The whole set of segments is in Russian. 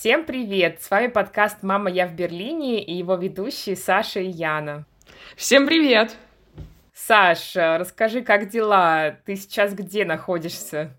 Всем привет! С вами подкаст «Мама, я в Берлине» и его ведущие Саша и Яна. Всем привет! Саш, расскажи, как дела? Ты сейчас где находишься?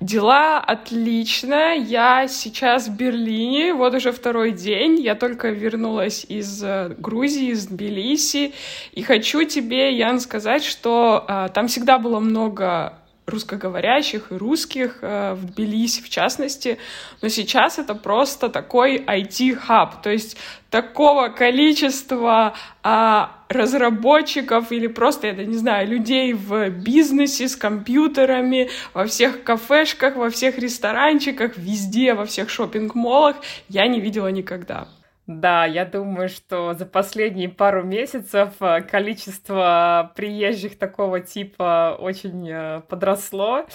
Дела отлично. Я сейчас в Берлине, вот уже второй день. Я только вернулась из э, Грузии, из Тбилиси. И хочу тебе, Ян, сказать, что а, там всегда было много русскоговорящих и русских э, в Тбилиси, в частности. Но сейчас это просто такой IT-хаб. То есть такого количества а, разработчиков или просто, я не знаю, людей в бизнесе с компьютерами, во всех кафешках, во всех ресторанчиках, везде, во всех шопинг-молах я не видела никогда. Да, я думаю, что за последние пару месяцев э, количество приезжих такого типа очень э, подросло.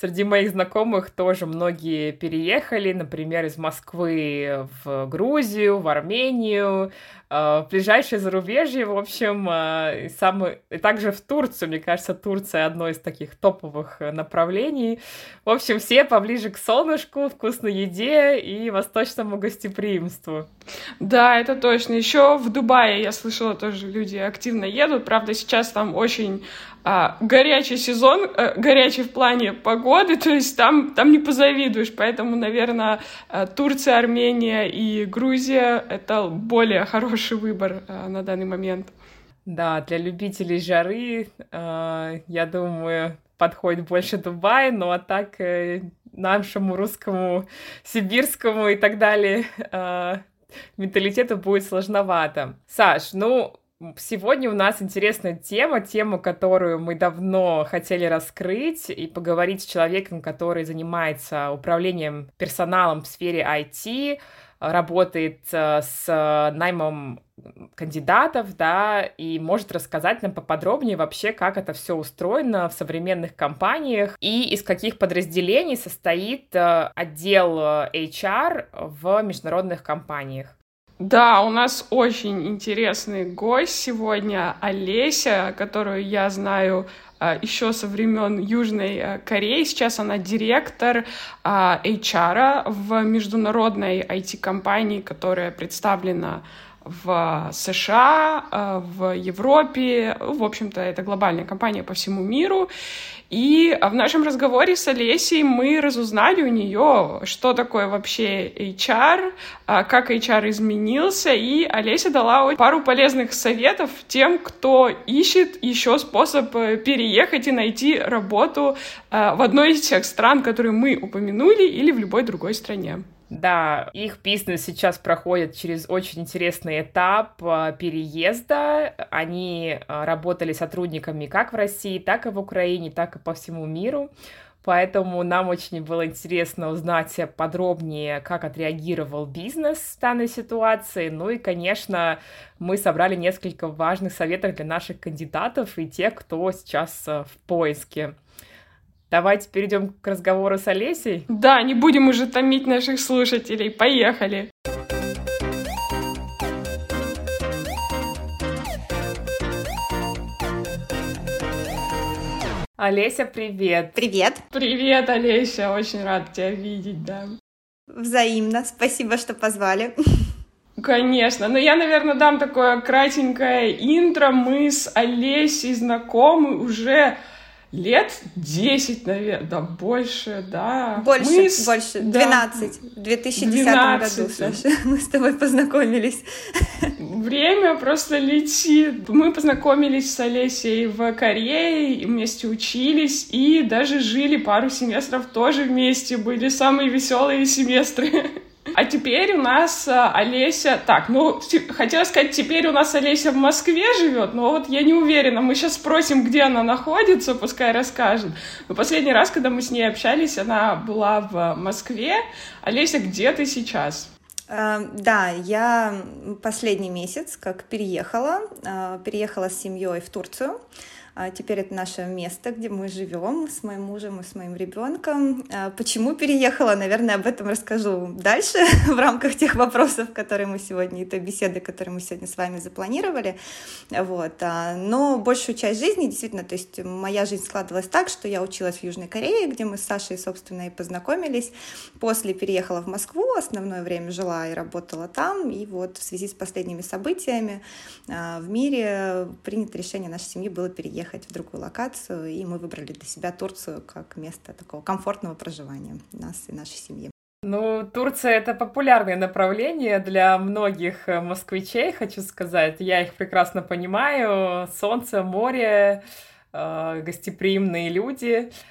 Среди моих знакомых тоже многие переехали, например, из Москвы в Грузию, в Армению, э, в ближайшее зарубежье, в общем, э, и, самый, и также в Турцию. Мне кажется, Турция одно из таких топовых направлений. В общем, все поближе к солнышку, вкусной еде и восточному гостеприимству. Да, это точно. Еще в Дубае, я слышала, тоже люди активно едут. Правда, сейчас там очень а, горячий сезон, а, горячий в плане погоды, то есть там, там не позавидуешь. Поэтому, наверное, э, Турция, Армения и Грузия — это более хороший выбор а, на данный момент. Да, для любителей жары, э, я думаю, подходит больше Дубай, ну а так нашему русскому, сибирскому и так далее э, менталитету будет сложновато. Саш, ну, Сегодня у нас интересная тема, тему, которую мы давно хотели раскрыть и поговорить с человеком, который занимается управлением персоналом в сфере IT, работает э, с наймом кандидатов, да, и может рассказать нам поподробнее вообще, как это все устроено в современных компаниях и из каких подразделений состоит э, отдел HR в международных компаниях. Да, у нас очень интересный гость сегодня, Олеся, которую я знаю а, еще со времен Южной а, Кореи. Сейчас она директор а, HR в международной IT-компании, которая представлена в США, в Европе. В общем-то, это глобальная компания по всему миру. И в нашем разговоре с Олесей мы разузнали у нее, что такое вообще HR, а, как HR изменился, и Олеся дала пару полезных советов тем, кто ищет еще способ э, переехать и найти работу а, в одной из тех стран, которые мы упомянули, или в любой другой стране. Да, их бизнес сейчас проходит через очень интересный этап а, переезда. Они а, работали сотрудниками как в России, так и в Украине, так и по всему миру. Поэтому нам очень было интересно узнать подробнее, как отреагировал бизнес в данной ситуации. Ну и, конечно, мы собрали несколько важных советов для наших кандидатов и тех, кто сейчас а, в поиске. Давайте перейдем к разговору с Олесей. Да, не будем уже томить наших слушателей. Поехали. Олеся, привет. Привет. Привет, Олеся. Очень рад тебя видеть, да. Взаимно. Спасибо, что позвали. Конечно. Но я, наверное, дам такое кратенькое интро. Мы с Олесей знакомы уже лет 10, наверное, да, больше, да. Больше, мы с... больше, 12, да, в 2010 12, году, Саша, мы с тобой познакомились. Время просто летит. Мы познакомились с Олесей в Корее, вместе учились и даже жили пару семестров тоже вместе, были самые веселые семестры. А теперь у нас а, Олеся... Так, ну, хотела сказать, теперь у нас Олеся в Москве живет, но вот я не уверена. Мы сейчас спросим, где она находится, пускай расскажет. Но последний раз, когда мы с ней общались, она была в Москве. Олеся, где ты сейчас? Uh, да, я последний месяц как переехала, uh, переехала с семьей в Турцию. А теперь это наше место, где мы живем с моим мужем и с моим ребенком. А почему переехала? Наверное, об этом расскажу дальше в рамках тех вопросов, которые мы сегодня, и той беседы, которую мы сегодня с вами запланировали. Вот. А, но большую часть жизни, действительно, то есть моя жизнь складывалась так, что я училась в Южной Корее, где мы с Сашей, собственно, и познакомились. После переехала в Москву, основное время жила и работала там. И вот в связи с последними событиями в мире принято решение нашей семьи было переехать переехать в другую локацию, и мы выбрали для себя Турцию как место такого комфортного проживания нас и нашей семьи. Ну, Турция — это популярное направление для многих э, москвичей, хочу сказать. Я их прекрасно понимаю. Солнце, море, э, гостеприимные люди —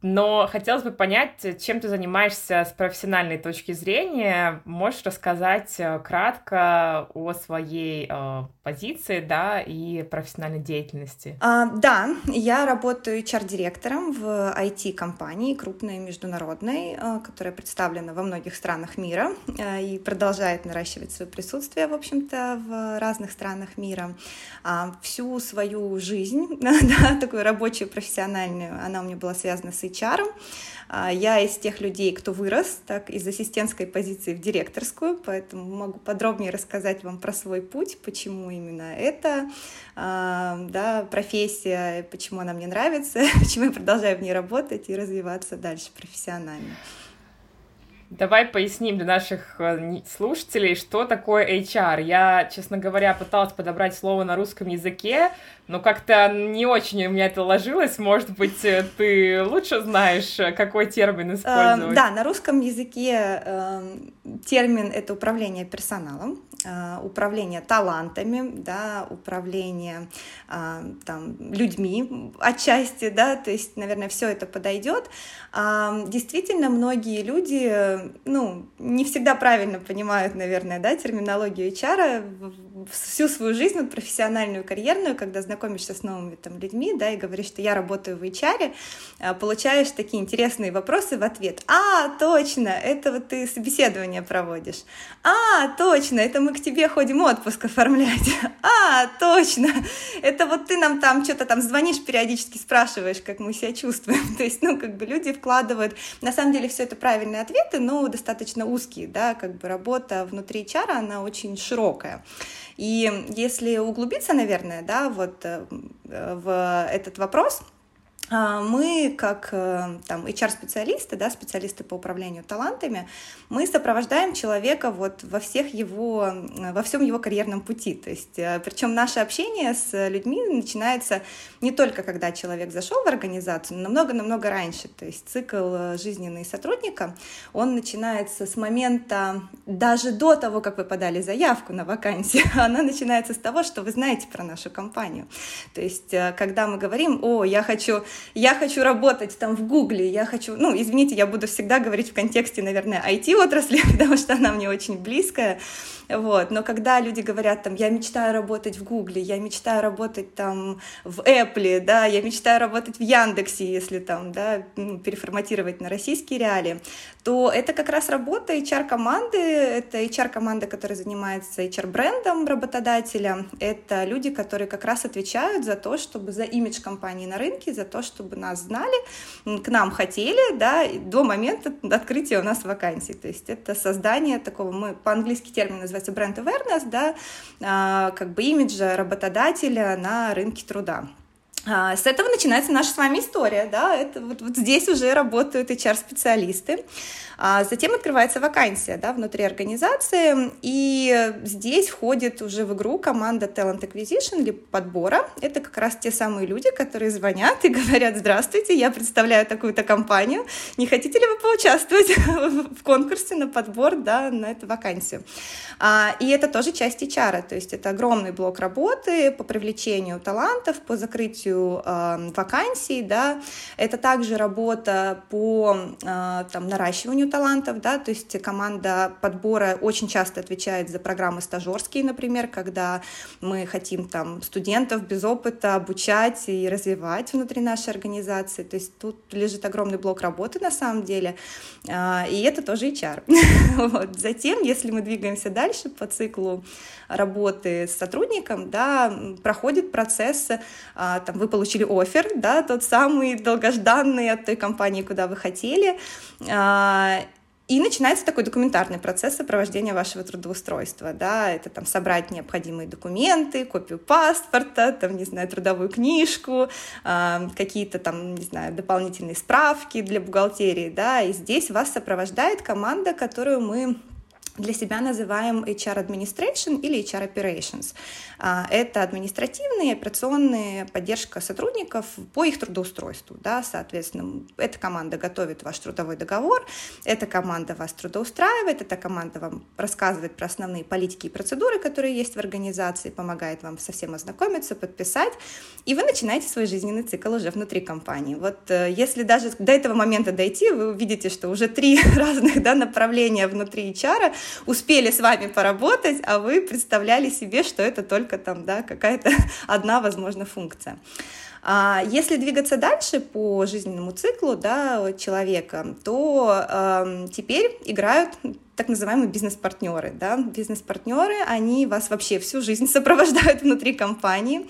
но хотелось бы понять, чем ты занимаешься с профессиональной точки зрения. Можешь рассказать э, кратко о своей э, позиции, да, и профессиональной деятельности? А, да, я работаю HR-директором в IT-компании крупной международной, э, которая представлена во многих странах мира и продолжает наращивать свое присутствие, в общем-то, в разных странах мира. А, всю свою жизнь, да, такую рабочую, профессиональную, она у меня была связана связано с HR. А, я из тех людей, кто вырос, так из ассистентской позиции в директорскую, поэтому могу подробнее рассказать вам про свой путь, почему именно это а, да, профессия, почему она мне нравится, почему я продолжаю в ней работать и развиваться дальше профессионально. Давай поясним для наших э, слушателей, что такое HR. Я, честно говоря, пыталась подобрать слово на русском языке, но как-то не очень у меня это ложилось. Может быть, э, ты лучше знаешь, э, какой термин использовать? Да, на русском языке эм, термин — это управление персоналом. Э, управление талантами, да, управление там, людьми отчасти, да, то есть, наверное, все это подойдет. Действительно, многие люди, ну, не всегда правильно понимают, наверное, да, терминологию HR всю свою жизнь, вот, профессиональную, карьерную, когда знакомишься с новыми там людьми, да, и говоришь, что я работаю в HR, э, получаешь такие интересные вопросы в ответ. А, точно, это вот ты собеседование проводишь. А, точно, это мы к тебе ходим отпуск оформлять. А, точно, это вот ты нам там что-то там звонишь периодически, спрашиваешь, как мы себя чувствуем. То есть, ну, как бы люди вкладывают, на самом деле все это правильные ответы, но достаточно узкие, да, как бы работа внутри чара, она очень широкая. И если углубиться, наверное, да, вот э, в этот вопрос, мы, как э, там, HR-специалисты, да, специалисты по управлению талантами, мы сопровождаем человека вот во всех его, во всем его карьерном пути. То есть, э, причем наше общение с людьми начинается не только когда человек зашел в организацию, но намного-намного раньше. То есть цикл э, жизненный сотрудника, он начинается с момента, даже до того, как вы подали заявку на вакансию, она начинается с того, что вы знаете про нашу компанию. То есть, когда мы говорим, о, я хочу я хочу работать там в Гугле, я хочу, ну, извините, я буду всегда говорить в контексте, наверное, IT-отрасли, потому что она мне очень близкая, вот, но когда люди говорят там, я мечтаю работать в Гугле, я мечтаю работать там в Apple, да, я мечтаю работать в Яндексе, если там, да, ну, переформатировать на российские реалии, то это как раз работа HR-команды, это HR-команда, которая занимается HR-брендом работодателя, это люди, которые как раз отвечают за то, чтобы за имидж компании на рынке, за то, чтобы нас знали, к нам хотели, да, до момента открытия у нас вакансий. То есть это создание такого, мы по-английски термин называется бренд awareness, да, а, как бы имиджа работодателя на рынке труда. А, с этого начинается наша с вами история, да, это вот, вот здесь уже работают HR-специалисты. А затем открывается вакансия да, внутри организации, и здесь входит уже в игру команда Talent Acquisition или подбора. Это как раз те самые люди, которые звонят и говорят, здравствуйте, я представляю такую-то компанию, не хотите ли вы поучаствовать в конкурсе на подбор да, на эту вакансию? А, и это тоже часть HR, то есть это огромный блок работы по привлечению талантов, по закрытию э, вакансий, да, это также работа по э, там, наращиванию талантов, да, то есть команда подбора очень часто отвечает за программы стажерские, например, когда мы хотим там студентов без опыта обучать и развивать внутри нашей организации, то есть тут лежит огромный блок работы на самом деле, а, и это тоже HR. вот. Затем, если мы двигаемся дальше по циклу работы с сотрудником, да, проходит процесс а, там, вы получили офер, да, тот самый долгожданный от той компании, куда вы хотели, а, и начинается такой документарный процесс сопровождения вашего трудоустройства, да, это там собрать необходимые документы, копию паспорта, там, не знаю, трудовую книжку, э, какие-то там, не знаю, дополнительные справки для бухгалтерии, да, и здесь вас сопровождает команда, которую мы для себя называем HR Administration или HR Operations. А, это административная и операционная поддержка сотрудников по их трудоустройству. Да, соответственно, эта команда готовит ваш трудовой договор, эта команда вас трудоустраивает, эта команда вам рассказывает про основные политики и процедуры, которые есть в организации, помогает вам со всем ознакомиться, подписать, и вы начинаете свой жизненный цикл уже внутри компании. Вот э, если даже до этого момента дойти, вы увидите, что уже три разных да, направления внутри HR успели с вами поработать, а вы представляли себе, что это только там, да, какая-то одна, возможно, функция. А если двигаться дальше по жизненному циклу да, человека, то э, теперь играют так называемые бизнес-партнеры. Да? Бизнес-партнеры, они вас вообще всю жизнь сопровождают внутри компании.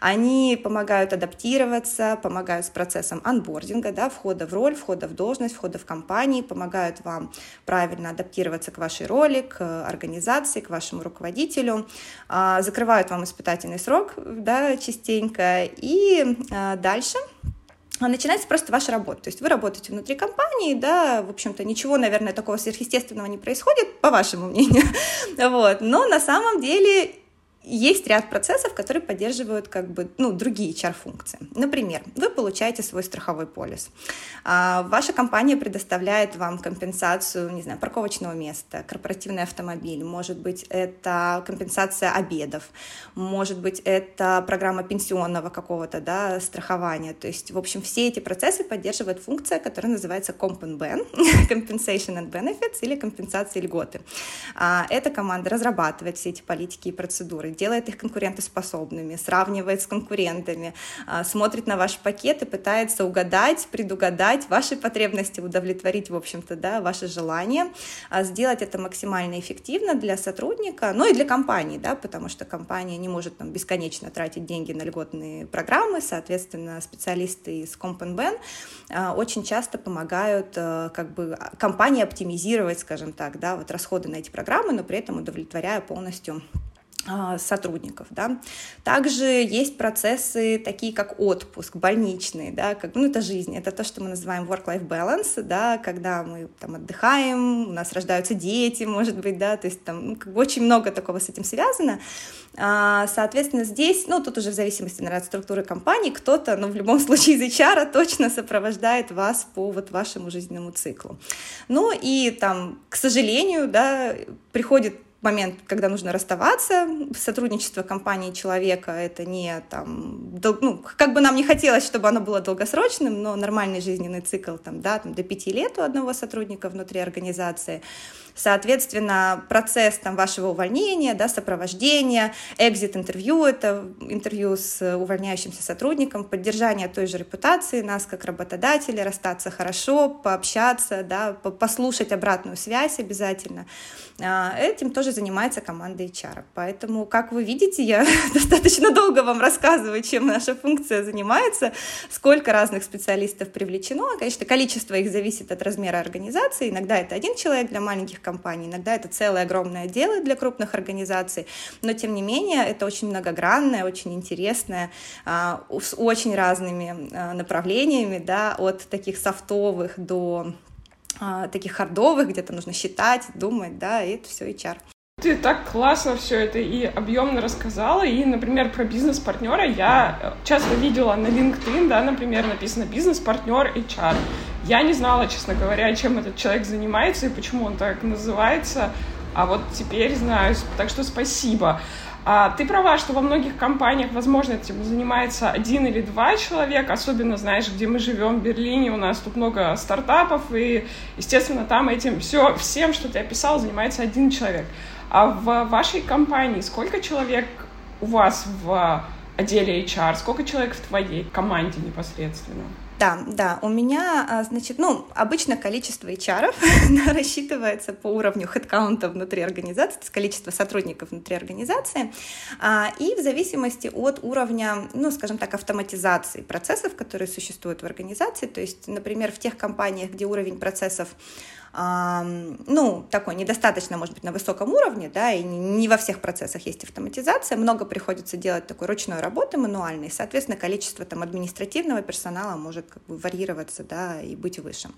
Они помогают адаптироваться, помогают с процессом анбординга, да, входа в роль, входа в должность, входа в компании, помогают вам правильно адаптироваться к вашей роли, к организации, к вашему руководителю, а, закрывают вам испытательный срок да, частенько, и а, начинается просто ваша работа. То есть вы работаете внутри компании, да, в общем-то, ничего, наверное, такого сверхъестественного не происходит, по вашему мнению, вот, но на самом деле есть ряд процессов, которые поддерживают как бы, ну, другие HR-функции. Например, вы получаете свой страховой полис. А, ваша компания предоставляет вам компенсацию, не знаю, парковочного места, корпоративный автомобиль, может быть, это компенсация обедов, может быть, это программа пенсионного какого-то да, страхования. То есть, в общем, все эти процессы поддерживает функция, которая называется Comp and Ben, Compensation and Benefits или компенсация льготы. А, эта команда разрабатывает все эти политики и процедуры, делает их конкурентоспособными, сравнивает с конкурентами, а, смотрит на ваш пакет и пытается угадать, предугадать ваши потребности, удовлетворить, в общем-то, да, ваши желания, а, сделать это максимально эффективно для сотрудника, ну и для компании, да, потому что компания не может там бесконечно тратить деньги на льготные программы, соответственно, специалисты из Comp а, очень часто помогают как бы компании оптимизировать, скажем так, да, вот расходы на эти программы, но при этом удовлетворяя полностью сотрудников. Да. Также есть процессы такие, как отпуск, больничный, да, как, ну, это жизнь, это то, что мы называем work-life balance, да, когда мы там отдыхаем, у нас рождаются дети, может быть, да, то есть там ну, как бы очень много такого с этим связано. А, соответственно, здесь, ну, тут уже в зависимости, наверное, от структуры компании, кто-то, ну, в любом случае из HR точно сопровождает вас по вот вашему жизненному циклу. Ну, и там, к сожалению, да, приходит момент, когда нужно расставаться, сотрудничество компании человека, это не там, дол, ну, как бы нам не хотелось, чтобы оно было долгосрочным, но нормальный жизненный цикл там, да, там, до пяти лет у одного сотрудника внутри организации. Соответственно, процесс там, вашего увольнения, да, сопровождения, экзит-интервью, это интервью с увольняющимся сотрудником, поддержание той же репутации нас как работодателя, расстаться хорошо, пообщаться, да, послушать обратную связь обязательно. А, этим тоже занимается команда HR. Поэтому, как вы видите, я достаточно долго вам рассказываю, чем наша функция занимается, сколько разных специалистов привлечено. Конечно, количество их зависит от размера организации. Иногда это один человек для маленьких компаний, иногда это целое огромное дело для крупных организаций. Но, тем не менее, это очень многогранное, очень интересное, а, с очень разными а, направлениями, да, от таких софтовых до а, таких хардовых, где то нужно считать, думать, да, и это все HR. Ты так классно все это и объемно рассказала. И, например, про бизнес-партнера я э, часто видела на LinkedIn, да, например, написано бизнес-партнер HR. Я не знала, честно говоря, чем этот человек занимается и почему он так называется. А вот теперь знаю. Так что спасибо. А, ты права, что во многих компаниях, возможно, этим занимается один или два человека, особенно, знаешь, где мы живем, в Берлине, у нас тут много стартапов, и, естественно, там этим все, всем, что ты описал, занимается один человек. А в вашей компании сколько человек у вас в отделе HR, сколько человек в твоей команде непосредственно? да, да. У меня, а, значит, ну, обычно количество HR рассчитывается по уровню хедкаунта внутри организации, то есть количество сотрудников внутри организации, а, и в зависимости от уровня, ну, скажем так, автоматизации процессов, которые существуют в организации. То есть, например, в тех компаниях, где уровень процессов ну, такой недостаточно, может быть, на высоком уровне, да, и не во всех процессах есть автоматизация, много приходится делать такой ручной работы мануальной, соответственно, количество там административного персонала может как бы варьироваться, да, и быть выше.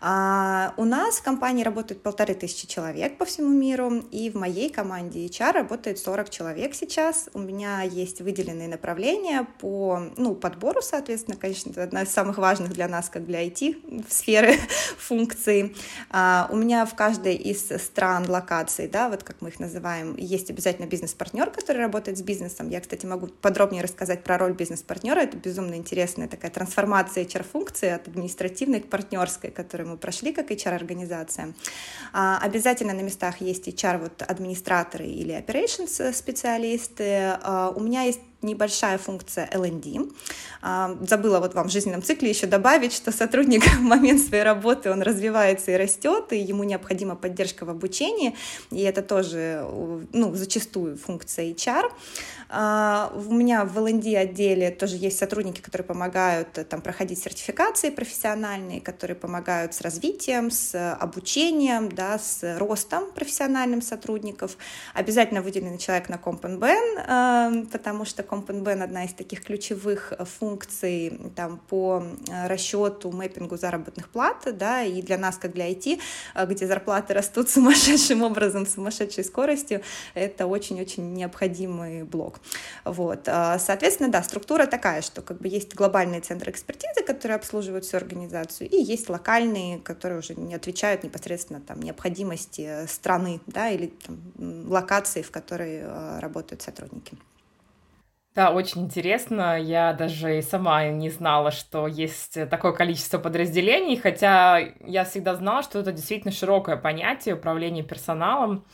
А, у нас в компании работает полторы тысячи человек по всему миру, и в моей команде HR работает 40 человек сейчас. У меня есть выделенные направления по ну, подбору, соответственно, конечно, это одна из самых важных для нас, как для IT, сферы функций. А, у меня в каждой из стран, локаций, да, вот как мы их называем, есть обязательно бизнес-партнер, который работает с бизнесом. Я, кстати, могу подробнее рассказать про роль бизнес-партнера. Это безумно интересная такая трансформация HR-функции от административной к партнерской, которую мы прошли как HR-организация. А, обязательно на местах есть HR, вот администраторы или operations специалисты. А, у меня есть небольшая функция L&D. А, забыла вот вам в жизненном цикле еще добавить, что сотрудник в момент своей работы, он развивается и растет, и ему необходима поддержка в обучении, и это тоже, ну, зачастую функция HR. А, у меня в L&D отделе тоже есть сотрудники, которые помогают э, там проходить сертификации профессиональные, которые помогают с развитием, с обучением, да, с ростом профессиональным сотрудников. Обязательно выделенный человек на Компенбен, э, потому что Компенбен одна из таких ключевых функций там, по э, расчету, мэппингу заработных плат, да, и для нас, как для IT, где зарплаты растут сумасшедшим образом, сумасшедшей скоростью, это очень-очень необходимый блок. Вот. Соответственно, да, структура такая, что как бы есть глобальные центры экспертизы, которые обслуживают всю организацию, и есть локальные, которые уже не отвечают непосредственно там, необходимости страны да, или там, локации, в которой работают сотрудники. Да, очень интересно. Я даже и сама не знала, что есть такое количество подразделений, хотя я всегда знала, что это действительно широкое понятие управления персоналом.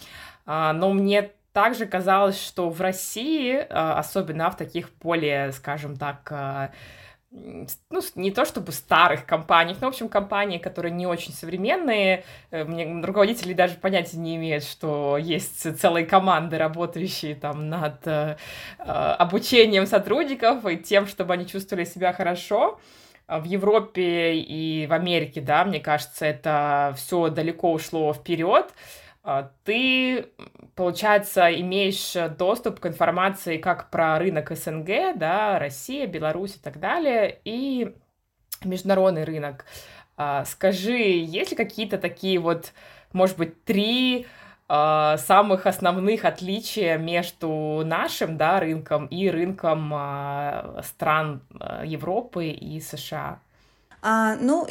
А, но мне также казалось, что в России, а, особенно в таких более, скажем так, а, ну, не то чтобы старых компаниях, но, в общем, компании, которые не очень современные. Э, мне руководители даже понятия не имеют, что есть целые команды, работающие там над э, э, обучением сотрудников и тем, чтобы они чувствовали себя хорошо. В Европе и в Америке, да, мне кажется, это все далеко ушло вперед. А, ты, получается, имеешь доступ к информации как про рынок СНГ, да, Россия, Беларусь и так далее, и международный рынок. А, скажи, есть ли какие-то такие вот, может быть, три а, самых основных отличия между нашим да, рынком и рынком стран Европы и США? А, ну,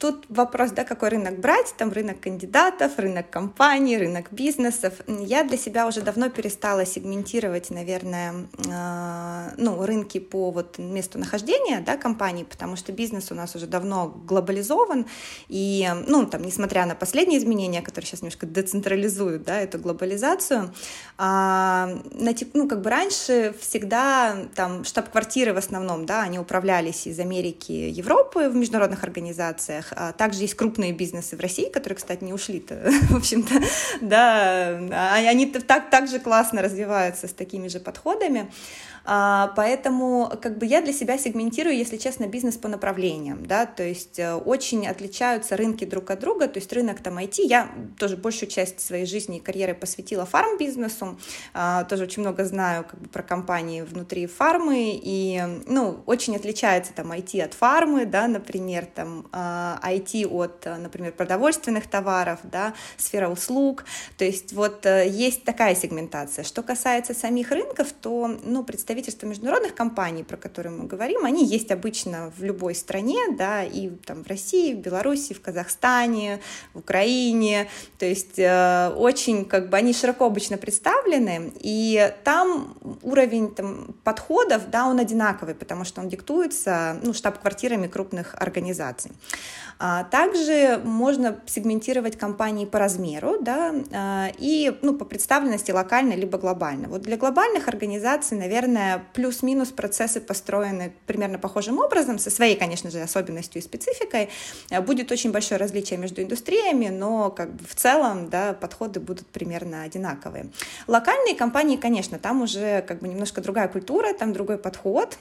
Тут вопрос, да, какой рынок брать, там рынок кандидатов, рынок компаний, рынок бизнесов. Я для себя уже давно перестала сегментировать, наверное, э, ну, рынки по вот месту нахождения, да, компаний, потому что бизнес у нас уже давно глобализован, и, ну, там, несмотря на последние изменения, которые сейчас немножко децентрализуют, да, эту глобализацию, э, на, ну, как бы раньше всегда там штаб-квартиры в основном, да, они управлялись из Америки, Европы в международных организациях, а также есть крупные бизнесы в России, которые, кстати, не ушли-то, в общем-то, да, а они так, так же классно развиваются с такими же подходами. А, поэтому как бы я для себя сегментирую, если честно, бизнес по направлениям, да, то есть э, очень отличаются рынки друг от друга, то есть рынок там IT, я тоже большую часть своей жизни и карьеры посвятила фарм-бизнесу, тоже очень много знаю как бы про компании внутри фармы, и, ну, очень отличается там IT от фармы, да, например, там IT от, например, продовольственных товаров, да, сфера услуг, то есть вот э, есть такая сегментация. Что касается самих рынков, то, ну, представительства международных компаний, про которые мы говорим, они есть обычно в любой стране, да, и там в России, в Беларуси, в Казахстане, в Украине, то есть э, очень как бы они широко обычно представлены, и там уровень там, подходов, да, он одинаковый, потому что он диктуется, ну, штаб-квартирами крупных организаций. А также можно сегментировать компании по размеру, да, э, и, ну, по представленности локально либо глобально. Вот для глобальных организаций, наверное, плюс-минус процессы построены примерно похожим образом, со своей, конечно же, особенностью и спецификой. Будет очень большое различие между индустриями, но как бы в целом да, подходы будут примерно одинаковые. Локальные компании, конечно, там уже как бы немножко другая культура, там другой подход.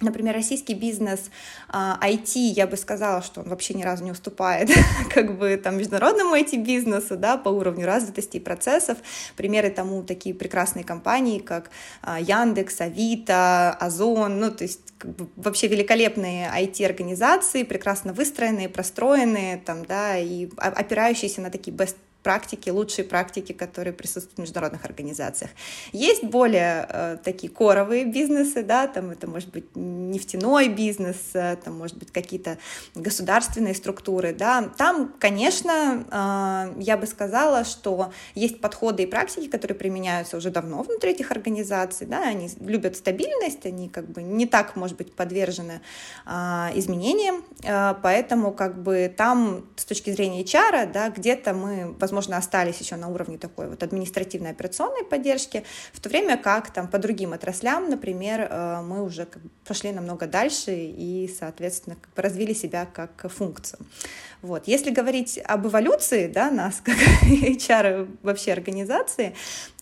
Например, российский бизнес IT, а, я бы сказала, что он вообще ни разу не уступает как бы там международному IT-бизнесу, да, по уровню развитости и процессов. Примеры тому такие прекрасные компании, как а, Яндекс, Авито, Озон, ну, то есть как бы, вообще великолепные IT-организации, прекрасно выстроенные, простроенные, там, да, и опирающиеся на такие best практики, лучшие практики, которые присутствуют в международных организациях. Есть более э, такие коровые бизнесы, да, там это может быть нефтяной бизнес, э, там может быть какие-то государственные структуры, да. Там, конечно, э, я бы сказала, что есть подходы и практики, которые применяются уже давно внутри этих организаций, да, они любят стабильность, они как бы не так, может быть, подвержены э, изменениям, э, поэтому как бы там с точки зрения HR, да, где-то мы, возможно, остались еще на уровне такой вот административной операционной поддержки, в то время как там по другим отраслям, например, э, мы уже как бы пошли намного дальше и, соответственно, как бы развили себя как функцию. Вот. Если говорить об эволюции да, нас, как HR вообще организации,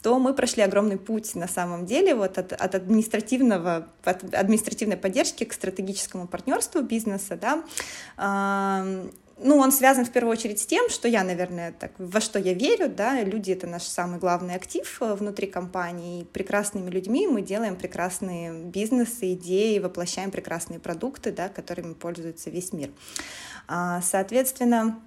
то мы прошли огромный путь на самом деле вот от, от административного, от административной поддержки к стратегическому партнерству бизнеса. Да ну, он связан в первую очередь с тем, что я, наверное, так, во что я верю, да, люди — это наш самый главный актив э, внутри компании, и прекрасными людьми мы делаем прекрасные бизнесы, идеи, воплощаем прекрасные продукты, да, которыми пользуется весь мир. А, соответственно,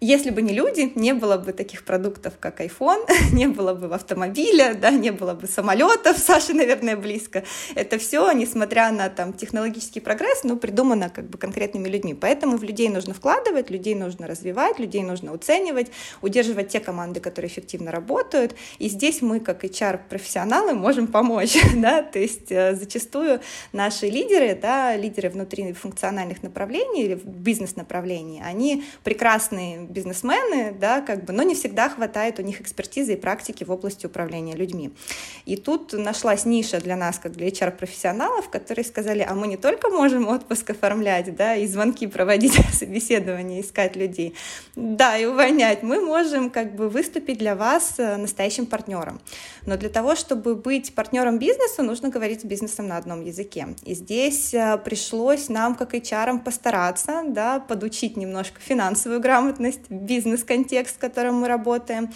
если бы не люди, не было бы таких продуктов, как iPhone, не было бы автомобиля, да, не было бы самолетов, Саша, наверное, близко. Это все, несмотря на там, технологический прогресс, ну, придумано как бы конкретными людьми. Поэтому в людей нужно вкладывать, людей нужно развивать, людей нужно оценивать, удерживать те команды, которые эффективно работают. И здесь мы, как HR-профессионалы, можем помочь. Да? То есть э, зачастую наши лидеры, да, лидеры внутри функциональных направлений или бизнес-направлений, они прекрасные бизнесмены, да, как бы, но не всегда хватает у них экспертизы и практики в области управления людьми. И тут нашлась ниша для нас, как для HR-профессионалов, которые сказали, а мы не только можем отпуск оформлять, да, и звонки проводить, собеседования, искать людей, да, и увольнять, мы можем как бы выступить для вас э, настоящим партнером. Но для того, чтобы быть партнером бизнеса, нужно говорить с бизнесом на одном языке. И здесь э, пришлось нам, как HR, постараться, да, подучить немножко финансовую грамотность, контекст, бизнес-контекст, в котором мы работаем,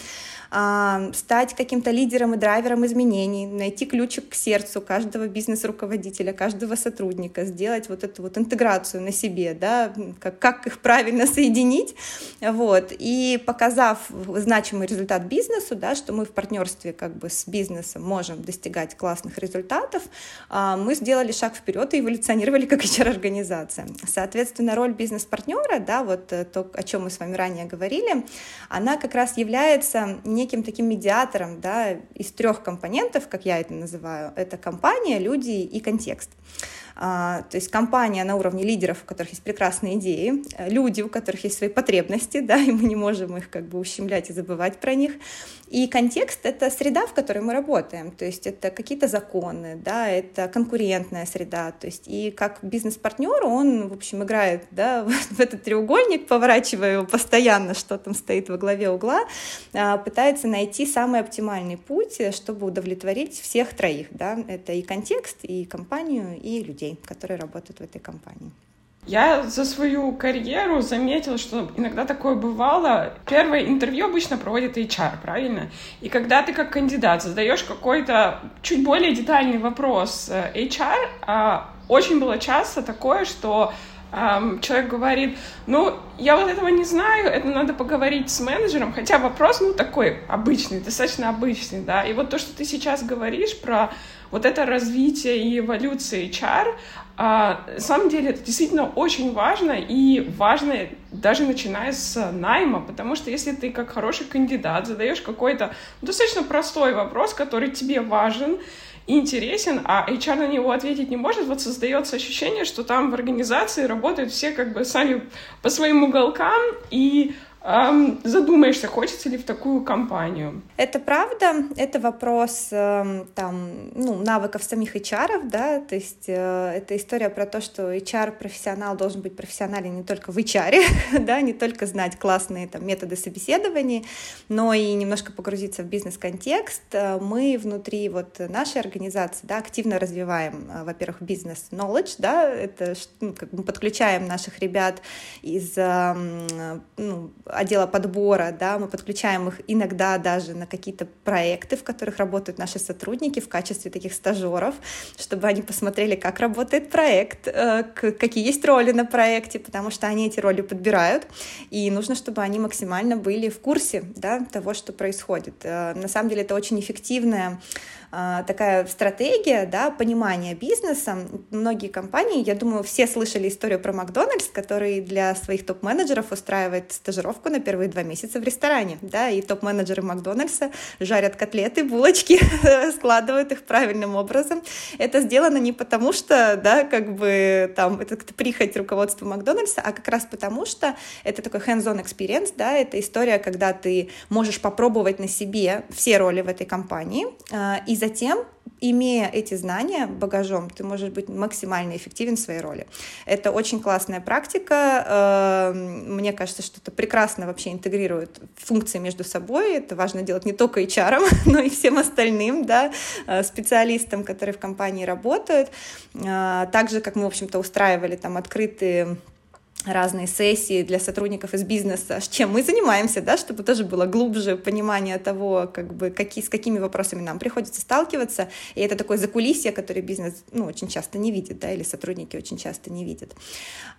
а, стать каким-то лидером и драйвером изменений, найти ключик к сердцу каждого бизнес-руководителя, каждого сотрудника, сделать вот эту вот интеграцию на себе, да, как, как их правильно соединить, вот, и показав значимый результат бизнесу, да, что мы в партнерстве как бы с бизнесом можем достигать классных результатов, а, мы сделали шаг вперед и эволюционировали как HR-организация. Соответственно, роль бизнес-партнера, да, вот э, то, о чем мы с вами ранее говорили, она как раз является неким таким медиатором да, из трех компонентов, как я это называю. Это компания, люди и контекст. А, то есть компания на уровне лидеров, у которых есть прекрасные идеи, люди, у которых есть свои потребности, да, и мы не можем их как бы ущемлять и забывать про них. И контекст — это среда, в которой мы работаем, то есть это какие-то законы, да, это конкурентная среда, то есть и как бизнес-партнер он, в общем, играет, да, в этот треугольник, поворачивая его постоянно, что там стоит во главе угла, а, пытается найти самый оптимальный путь, чтобы удовлетворить всех троих, да, это и контекст, и компанию, и людей людей, которые работают в этой компании. Я за свою карьеру заметила, что иногда такое бывало. Первое интервью обычно проводит HR, правильно? И когда ты как кандидат задаешь какой-то чуть более детальный вопрос э, HR, а, очень было часто такое, что человек говорит, ну, я вот этого не знаю, это надо поговорить с менеджером, хотя вопрос, ну, такой обычный, достаточно обычный, да, и вот то, что ты сейчас говоришь про вот это развитие и эволюция HR, а, на самом деле это действительно очень важно, и важно даже начиная с найма, потому что если ты как хороший кандидат задаешь какой-то достаточно простой вопрос, который тебе важен, интересен, а HR на него ответить не может, вот создается ощущение, что там в организации работают все как бы сами по своим уголкам, и задумаешься, хочется ли в такую компанию. Это правда, это вопрос эм, там, ну, навыков самих HR, да, то есть э, это история про то, что HR-профессионал должен быть профессионален не только в HR, да, не только знать классные там методы собеседований, но и немножко погрузиться в бизнес-контекст. Э, мы внутри вот нашей организации, да, активно развиваем, э, во-первых, бизнес-knowledge, да, это ну, как мы подключаем наших ребят из эм, ну, отдела подбора, да, мы подключаем их иногда даже на какие-то проекты, в которых работают наши сотрудники в качестве таких стажеров, чтобы они посмотрели, как работает проект, э, какие есть роли на проекте, потому что они эти роли подбирают, и нужно, чтобы они максимально были в курсе да, того, что происходит. Э, на самом деле это очень эффективная такая стратегия, да, понимания бизнеса. Многие компании, я думаю, все слышали историю про Макдональдс, который для своих топ-менеджеров устраивает стажировку на первые два месяца в ресторане, да, и топ-менеджеры Макдональдса жарят котлеты, булочки, складывают их правильным образом. Это сделано не потому, что, да, как бы там, это прихоть руководства Макдональдса, а как раз потому, что это такой hands-on experience, да, это история, когда ты можешь попробовать на себе все роли в этой компании, а, и затем имея эти знания багажом, ты можешь быть максимально эффективен в своей роли. Это очень классная практика. Эм, мне кажется, что это прекрасно вообще интегрирует функции между собой. Это важно делать не только HR, но и всем остальным да, э, специалистам, которые в компании работают. Э, также, как мы, в общем-то, устраивали там открытые разные сессии для сотрудников из бизнеса, с чем мы занимаемся, да, чтобы тоже было глубже понимание того, как бы, какие, с какими вопросами нам приходится сталкиваться. И это такое закулисье, которое бизнес ну, очень часто не видит, да, или сотрудники очень часто не видят.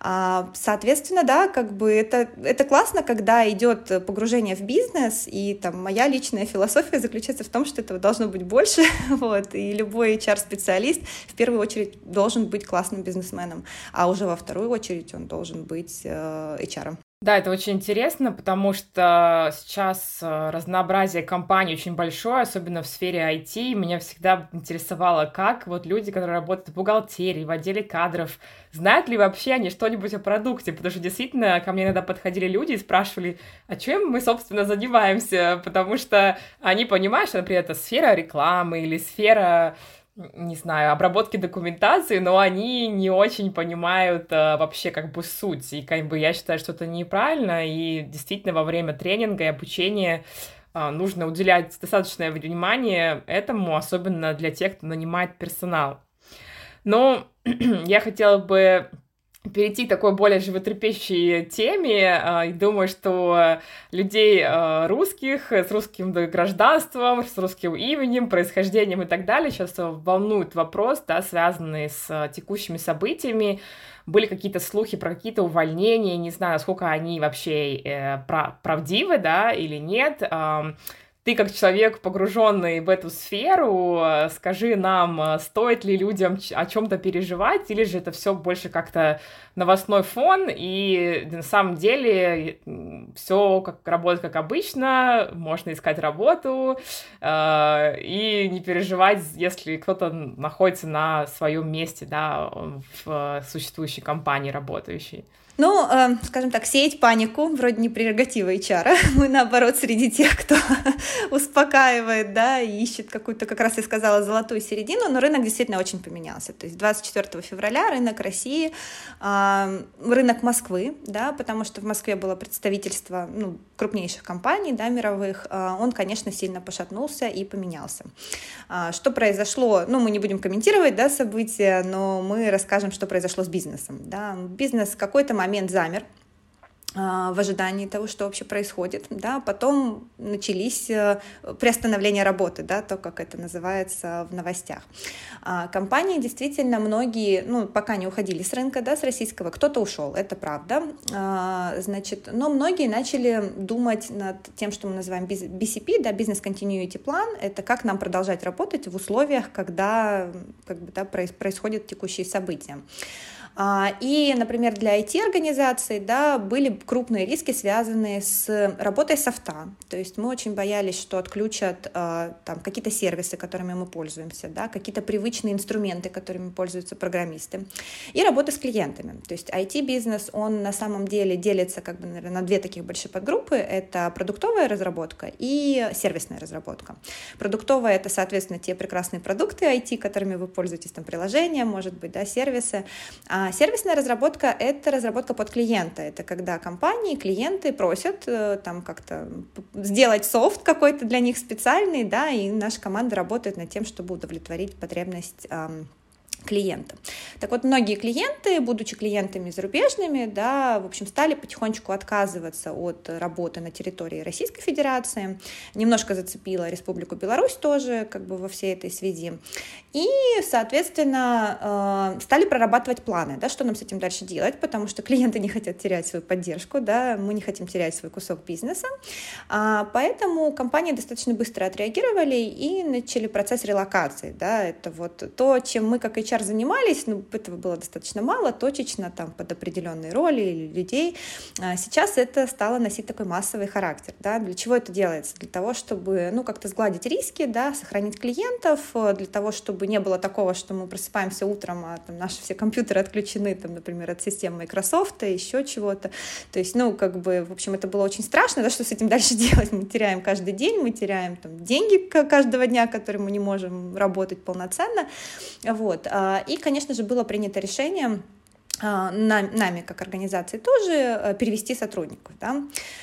А, соответственно, да, как бы это, это классно, когда идет погружение в бизнес, и там моя личная философия заключается в том, что этого должно быть больше, вот, и любой HR-специалист в первую очередь должен быть классным бизнесменом, а уже во вторую очередь он должен быть быть э, HR. Да, это очень интересно, потому что сейчас э, разнообразие компаний очень большое, особенно в сфере IT. Меня всегда интересовало, как вот люди, которые работают в бухгалтерии, в отделе кадров, знают ли вообще они что-нибудь о продукте, потому что действительно ко мне иногда подходили люди и спрашивали, а чем мы, собственно, занимаемся, потому что они понимают, что, например, это сфера рекламы или сфера не знаю, обработки документации, но они не очень понимают а, вообще как бы суть. И как бы я считаю, что это неправильно, и действительно во время тренинга и обучения а, нужно уделять достаточное внимание этому, особенно для тех, кто нанимает персонал. Но я хотела бы перейти к такой более животрепещущей теме. А, думаю, что людей а, русских с русским гражданством, с русским именем, происхождением и так далее сейчас волнует вопрос, да, связанный с текущими событиями. Были какие-то слухи про какие-то увольнения, не знаю, насколько они вообще э, правдивы, да, или нет ты как человек, погруженный в эту сферу, э, скажи нам, э, стоит ли людям о чем-то переживать, или же это все больше как-то новостной фон, и на самом деле все как, работает как обычно, можно искать работу э, и не переживать, если кто-то находится на своем месте, да, в существующей компании работающей. Ну, э, скажем так, сеять панику вроде не прерогатива HR. Мы, наоборот, среди тех, кто успокаивает, да, и ищет какую-то, как раз я сказала, золотую середину, но рынок действительно очень поменялся. То есть 24 февраля рынок России, э, рынок Москвы, да, потому что в Москве было представительство ну, крупнейших компаний, да, мировых, э, он, конечно, сильно пошатнулся и поменялся. Э, что произошло? Ну, мы не будем комментировать, да, события, но мы расскажем, что произошло с бизнесом, да. Бизнес какой-то момент момент замер а, в ожидании того, что вообще происходит, да, потом начались э, приостановление работы, да, то, как это называется в новостях. А, компании действительно многие, ну, пока не уходили с рынка, да, с российского, кто-то ушел, это правда, а, значит, но многие начали думать над тем, что мы называем BCP, да, Business Continuity Plan, это как нам продолжать работать в условиях, когда, как бы, да, происходят текущие события. А, и, например, для IT-организаций да, были крупные риски, связанные с работой софта. То есть мы очень боялись, что отключат а, там, какие-то сервисы, которыми мы пользуемся, да, какие-то привычные инструменты, которыми пользуются программисты. И работа с клиентами. То есть IT-бизнес, он на самом деле делится как бы, наверное, на две таких большие подгруппы. Это продуктовая разработка и сервисная разработка. Продуктовая — это, соответственно, те прекрасные продукты IT, которыми вы пользуетесь, там, приложения, может быть, да, сервисы. А а сервисная разработка — это разработка под клиента. Это когда компании, клиенты просят э, там как-то сделать софт какой-то для них специальный, да, и наша команда работает над тем, чтобы удовлетворить потребность клиента. Так вот, многие клиенты, будучи клиентами зарубежными, да, в общем, стали потихонечку отказываться от работы на территории Российской Федерации. Немножко зацепила Республику Беларусь тоже, как бы во всей этой связи. И, соответственно, э, стали прорабатывать планы, да, что нам с этим дальше делать, потому что клиенты не хотят терять свою поддержку, да, мы не хотим терять свой кусок бизнеса. А, поэтому компании достаточно быстро отреагировали и начали процесс релокации, да, это вот то, чем мы как HR HR занимались, но этого было достаточно мало, точечно там под определенные роли или людей. А сейчас это стало носить такой массовый характер. Да? Для чего это делается? Для того, чтобы ну, как-то сгладить риски, да, сохранить клиентов, э, для того, чтобы не было такого, что мы просыпаемся утром, а там, наши все компьютеры отключены, там, например, от системы Microsoft, еще чего-то. То есть, ну, как бы, в общем, это было очень страшно, да, что с этим дальше делать? Мы теряем каждый день, мы теряем там, деньги каждого дня, которые мы не можем работать полноценно. Вот. А и, конечно же, было принято решение нами как организации тоже э, перевести сотрудников. Да.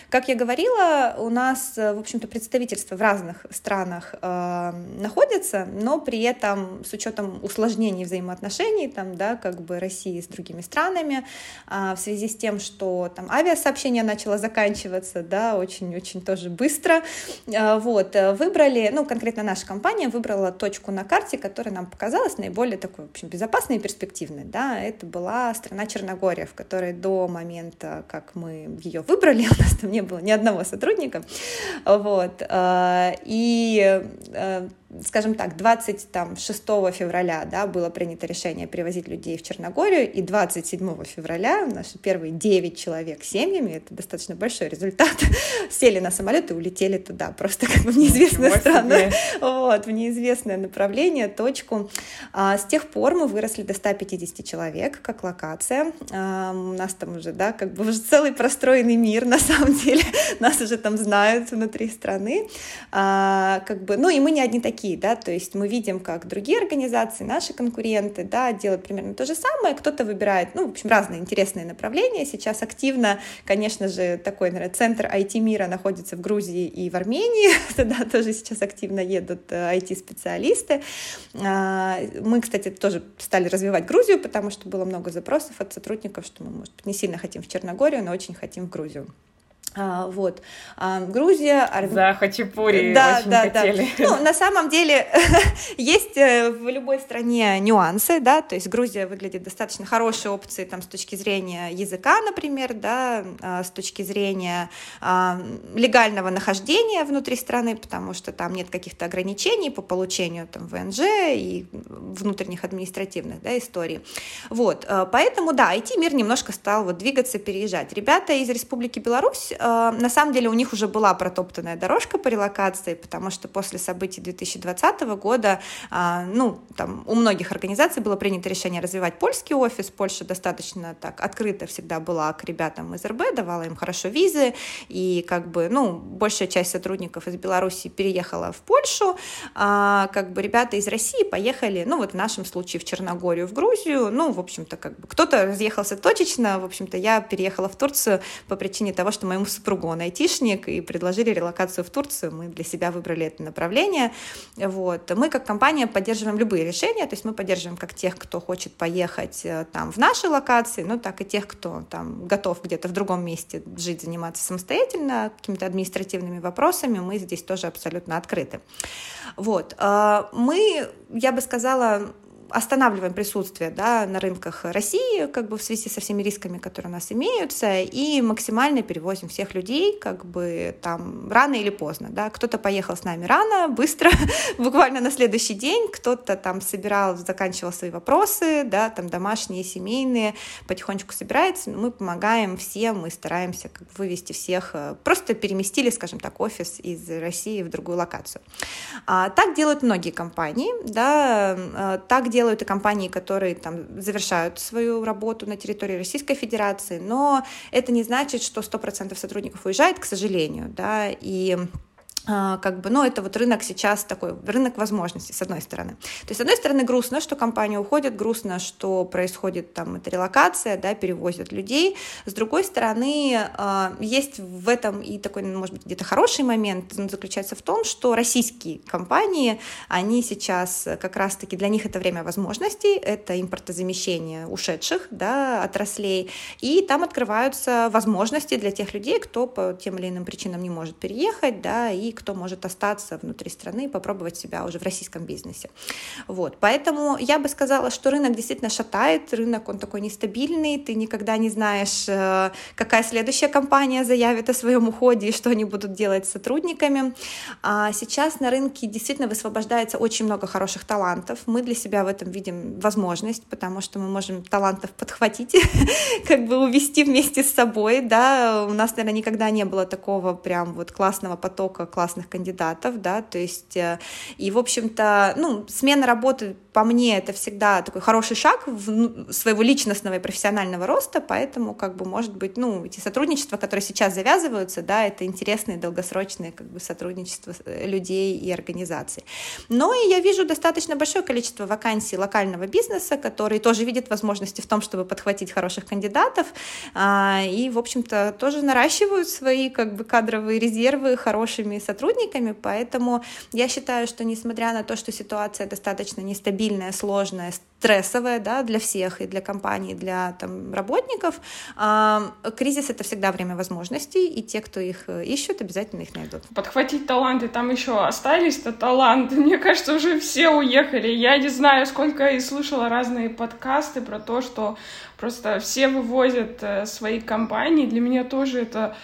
Как я говорила, у нас, э, в общем-то, представительства в разных странах э, находятся, но при этом с учетом усложнений взаимоотношений там, да, как бы России с другими странами, э, в связи с тем, что там авиасообщение начало заканчиваться, да, очень-очень тоже быстро, э, вот, выбрали, ну, конкретно наша компания выбрала точку на карте, которая нам показалась наиболее такой, в общем, безопасной и перспективной, да, это была страна Черногория, в которой до момента, как мы ее выбрали, у нас там не было ни одного сотрудника, вот, э, и э, скажем так, 26 февраля да, было принято решение перевозить людей в Черногорию, и 27 февраля наши первые 9 человек семьями, это достаточно большой результат, сели на самолет и улетели туда, просто как бы в неизвестную страну, вот, в неизвестное направление, точку. А, с тех пор мы выросли до 150 человек, как локация. А, у нас там уже, да, как бы уже целый простроенный мир, на самом деле, нас уже там знают внутри страны, а, как бы, ну и мы не одни такие, такие, да, то есть мы видим, как другие организации, наши конкуренты, да, делают примерно то же самое, кто-то выбирает, ну, в общем, разные интересные направления, сейчас активно, конечно же, такой, наверное, центр IT-мира находится в Грузии и в Армении, туда тоже сейчас активно едут IT-специалисты, э, а, мы, кстати, тоже стали развивать Грузию, потому что было много запросов от сотрудников, что мы, может не сильно хотим в Черногорию, но очень хотим в Грузию. А, вот. А, Грузия, Армения. За Хачапури да, очень да, хотели. Да. Ну, на самом деле есть э, в любой стране нюансы, да, то есть Грузия выглядит достаточно хорошей опцией там с точки зрения языка, например, да, а, с точки зрения а, легального нахождения внутри страны, потому что там нет каких-то ограничений по получению там ВНЖ и внутренних административных, да, историй. Вот, э, поэтому, да, IT-мир немножко стал вот двигаться, переезжать. Ребята из Республики Беларусь Э, на самом деле у них уже была протоптанная дорожка по релокации, потому что после событий 2020 года, а, ну, там у многих организаций было принято решение развивать польский офис. Польша достаточно так открыто всегда была к ребятам из РБ, давала им хорошо визы, и как бы, ну, большая часть сотрудников из Беларуси переехала в Польшу, а как бы ребята из России поехали, ну, вот в нашем случае в Черногорию, в Грузию, ну, в общем-то, как бы кто-то разъехался точечно, в общем-то, я переехала в Турцию по причине того, что моему супругу, он айтишник, и предложили релокацию в Турцию. Мы для себя выбрали это направление. Вот. Мы как компания поддерживаем любые решения, то есть мы поддерживаем как тех, кто хочет поехать э, там в наши локации, ну так и тех, кто там готов где-то в другом месте жить, заниматься самостоятельно, какими-то административными вопросами, мы здесь тоже абсолютно открыты. Вот. Э, мы, я бы сказала, останавливаем присутствие да, на рынках России как бы в связи со всеми рисками, которые у нас имеются, и максимально перевозим всех людей как бы там рано или поздно. Да. Кто-то поехал с нами рано, быстро, буквально на следующий день, кто-то там собирал, заканчивал свои вопросы, да, там домашние, семейные, потихонечку собирается, мы помогаем всем, мы стараемся как бы вывести всех, э, просто переместили, скажем так, офис из России в другую локацию. А, так делают многие компании, да, э, так делают и компании, которые там завершают свою работу на территории Российской Федерации, но это не значит, что 100% сотрудников уезжает, к сожалению, да, и как бы, ну, это вот рынок сейчас такой, рынок возможностей, с одной стороны. То есть, с одной стороны, грустно, что компания уходит, грустно, что происходит там эта релокация, да, перевозят людей. С другой стороны, а, есть в этом и такой, может быть, где-то хороший момент, он заключается в том, что российские компании, они сейчас как раз-таки, для них это время возможностей, это импортозамещение ушедших, да, отраслей, и там открываются возможности для тех людей, кто по тем или иным причинам не может переехать, да, и кто может остаться внутри страны и попробовать себя уже в российском бизнесе. Вот. Поэтому я бы сказала, что рынок действительно шатает, рынок он такой нестабильный, ты никогда не знаешь, э, какая следующая компания заявит о своем уходе и что они будут делать с сотрудниками. А сейчас на рынке действительно высвобождается очень много хороших талантов. Мы для себя в этом видим возможность, потому что мы можем талантов подхватить, как бы увести вместе с собой, да, у нас, наверное, никогда не было такого прям вот классного потока, классного классных кандидатов, да, то есть, э, и, в общем-то, ну, смена работы, по мне, это всегда такой хороший шаг в ну, своего личностного и профессионального роста, поэтому, как бы, может быть, ну, эти сотрудничества, которые сейчас завязываются, да, это интересные долгосрочные, как бы, сотрудничества э, людей и организаций. Но и я вижу достаточно большое количество вакансий локального бизнеса, который тоже видит возможности в том, чтобы подхватить хороших кандидатов, а, и, в общем-то, тоже наращивают свои, как бы, кадровые резервы хорошими сотрудниками, поэтому я считаю, что несмотря на то, что ситуация достаточно нестабильная, сложная, стрессовая да, для всех, и для компаний, и для там, работников, э, кризис — это всегда время возможностей, и те, кто их э, ищут, обязательно их найдут. Подхватить таланты, там еще остались-то таланты, мне кажется, уже все уехали. Я не знаю, сколько и слушала разные подкасты про то, что просто все вывозят э, свои компании. Для меня тоже это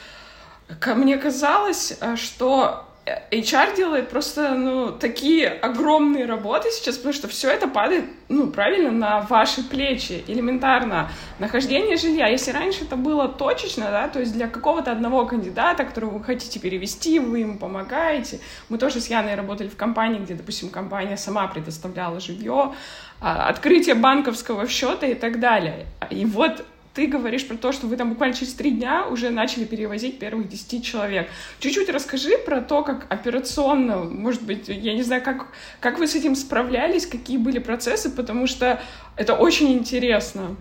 мне казалось, э, что HR делает просто, ну, такие огромные работы сейчас, потому что все это падает, ну, правильно, на ваши плечи, элементарно. Нахождение жилья, если раньше это было точечно, да, то есть для какого-то одного кандидата, которого вы хотите перевести, вы ему помогаете. Мы тоже с Яной работали в компании, где, допустим, компания сама предоставляла жилье, а, открытие банковского счета и так далее. И вот ты говоришь про то, что вы там буквально через три дня уже начали перевозить первых 10 человек. Чуть-чуть расскажи про то, как операционно, может быть, я не знаю, как, как вы с этим справлялись, какие были процессы, потому что это очень интересно.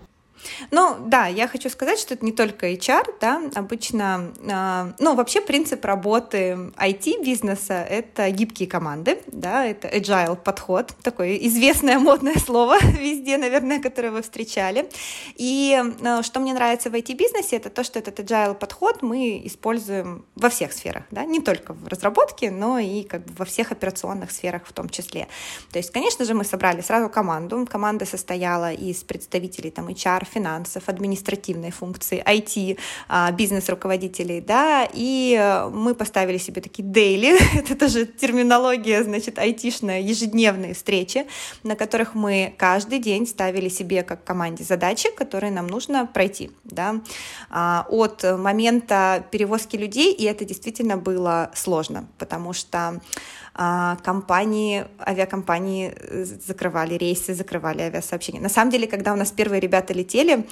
Ну, да, я хочу сказать, что это не только HR, да, обычно, э, ну, вообще принцип работы IT-бизнеса — это гибкие команды, да, это agile подход, такое известное модное слово везде, наверное, которое вы встречали. И э, что мне нравится в IT-бизнесе, это то, что этот agile подход мы используем во всех сферах, да, не только в разработке, но и как бы во всех операционных сферах в том числе. То есть, конечно же, мы собрали сразу команду, команда состояла из представителей там HR, финансов, административной функции, IT, а, бизнес-руководителей, да, и э, мы поставили себе такие daily, это тоже терминология, значит, айтишная, ежедневные встречи, на которых мы каждый день ставили себе как команде задачи, которые нам нужно пройти, да, а, от момента перевозки людей, и это действительно было сложно, потому что компании, авиакомпании э, закрывали рейсы, закрывали авиасообщения. На самом деле, когда у нас первые ребята летели,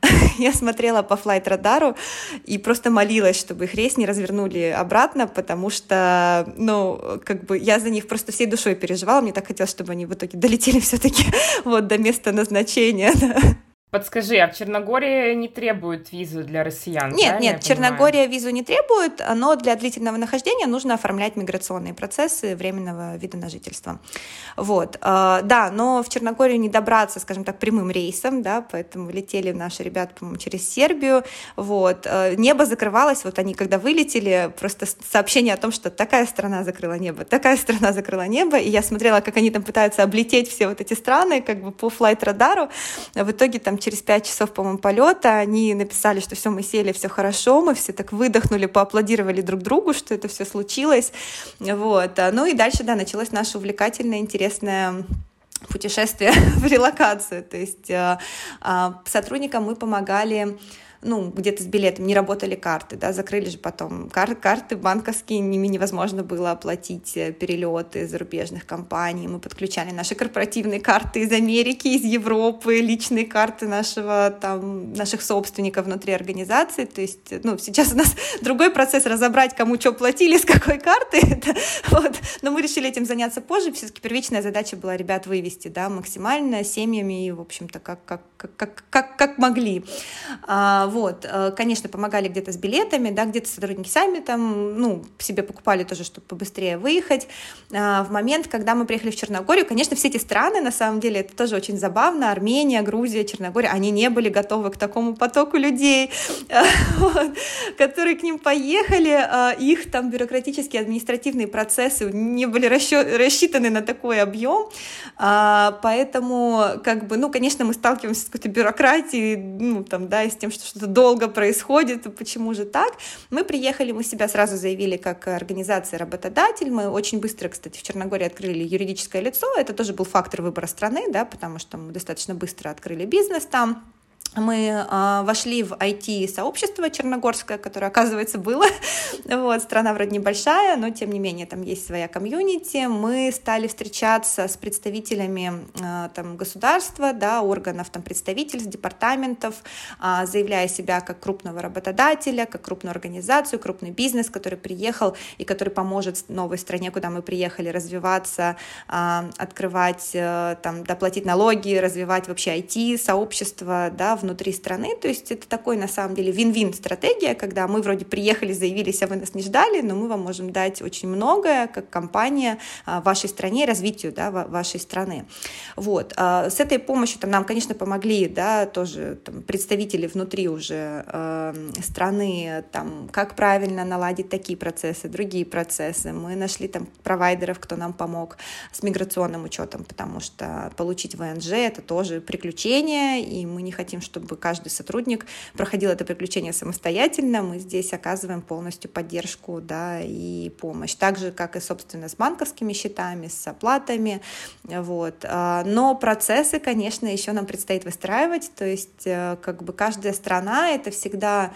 я смотрела по флайт-радару и просто молилась, чтобы их рейс не развернули обратно, потому что, ну, как бы я за них просто всей душой переживала, мне так хотелось, чтобы они в итоге долетели все-таки вот до места назначения. Подскажи, а в Черногории не требуют визу для россиян? Нет, нет, Черногория визу не требует, но для длительного нахождения нужно оформлять миграционные процессы временного вида на жительство. Вот, а, да, но в Черногорию не добраться, скажем так, прямым рейсом, да, поэтому летели наши ребята, по-моему, через Сербию, вот. А, небо закрывалось, вот они когда вылетели, просто сообщение о том, что такая страна закрыла небо, такая страна закрыла небо, и я смотрела, как они там пытаются облететь все вот эти страны, как бы по флайт-радару, в итоге там через пять часов, по-моему, полета они написали, что все, мы сели, все хорошо, мы все так выдохнули, поаплодировали друг другу, что это все случилось. Вот. Ну и дальше, да, началось наше увлекательное, интересное путешествие в релокацию. То есть э, э, сотрудникам мы помогали ну, где-то с билетом не работали карты, да, закрыли же потом кар карты банковские, ними невозможно было оплатить э, перелеты зарубежных компаний, мы подключали наши корпоративные карты из Америки, из Европы, личные карты нашего, там, наших собственников внутри организации, то есть, ну, сейчас у нас другой процесс разобрать, кому что платили, с какой карты, вот, но мы решили этим заняться позже, все-таки первичная задача была ребят вывести, да, максимально семьями, и, в общем-то, как, как, как, как, как могли. А, вот, э, конечно, помогали где-то с билетами, да, где-то сотрудники сами там, ну, себе покупали тоже, чтобы побыстрее выехать. А, в момент, когда мы приехали в Черногорию, конечно, все эти страны, на самом деле, это тоже очень забавно, Армения, Грузия, Черногория, они не были готовы к такому потоку людей, которые к ним поехали, а, их там бюрократические административные процессы не были рассчитаны на такой объем, а, поэтому, как бы, ну, конечно, мы сталкиваемся какой-то бюрократией, ну, там, да, и с тем, что что долго происходит, почему же так. Мы приехали, мы себя сразу заявили как организация работодатель, мы очень быстро, кстати, в Черногории открыли юридическое лицо, это тоже был фактор выбора страны, да, потому что мы достаточно быстро открыли бизнес там, мы э, вошли в IT-сообщество черногорское, которое, оказывается, было. вот, страна вроде небольшая, но, тем не менее, там есть своя комьюнити. Мы стали встречаться с представителями э, там, государства, да, органов там, представительств, департаментов, э, заявляя себя как крупного работодателя, как крупную организацию, крупный бизнес, который приехал и который поможет новой стране, куда мы приехали, развиваться, э, открывать, э, там, доплатить налоги, развивать вообще IT-сообщество, да, внутри страны. То есть это такой, на самом деле, вин-вин стратегия, когда мы вроде приехали, заявились, а вы нас не ждали, но мы вам можем дать очень многое, как компания а, вашей стране, развитию да, вашей страны. Вот. А, с этой помощью там, нам, конечно, помогли да, тоже там, представители внутри уже э, страны, там, как правильно наладить такие процессы, другие процессы. Мы нашли там провайдеров, кто нам помог с миграционным учетом, потому что получить ВНЖ — это тоже приключение, и мы не хотим, чтобы чтобы каждый сотрудник проходил это приключение самостоятельно. Мы здесь оказываем полностью поддержку да, и помощь. Так же, как и, собственно, с банковскими счетами, с оплатами. Вот. А, но процессы, конечно, еще нам предстоит выстраивать. То есть э, как бы каждая страна — это всегда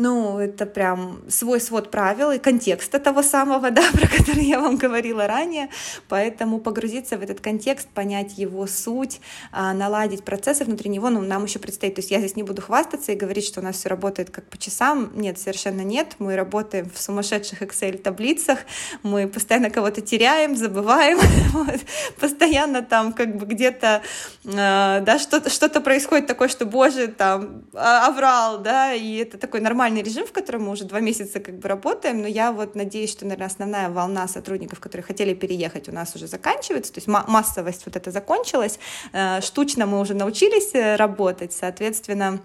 ну, это прям свой свод правил и контекста того самого, да, про который я вам говорила ранее. Поэтому погрузиться в этот контекст, понять его суть, а, наладить процессы внутри него, ну, нам еще предстоит. То есть я здесь не буду хвастаться и говорить, что у нас все работает как по часам. Нет, совершенно нет. Мы работаем в сумасшедших Excel-таблицах, мы постоянно кого-то теряем, забываем, вот. постоянно там как бы где-то, э, да, что-то что происходит такое, что, боже, там, а, аврал, да, и это такой нормальный нормальный режим, в котором мы уже два месяца как бы работаем, но я вот надеюсь, что, наверное, основная волна сотрудников, которые хотели переехать, у нас уже заканчивается, то есть массовость вот это закончилась, э, штучно мы уже научились э, работать, соответственно,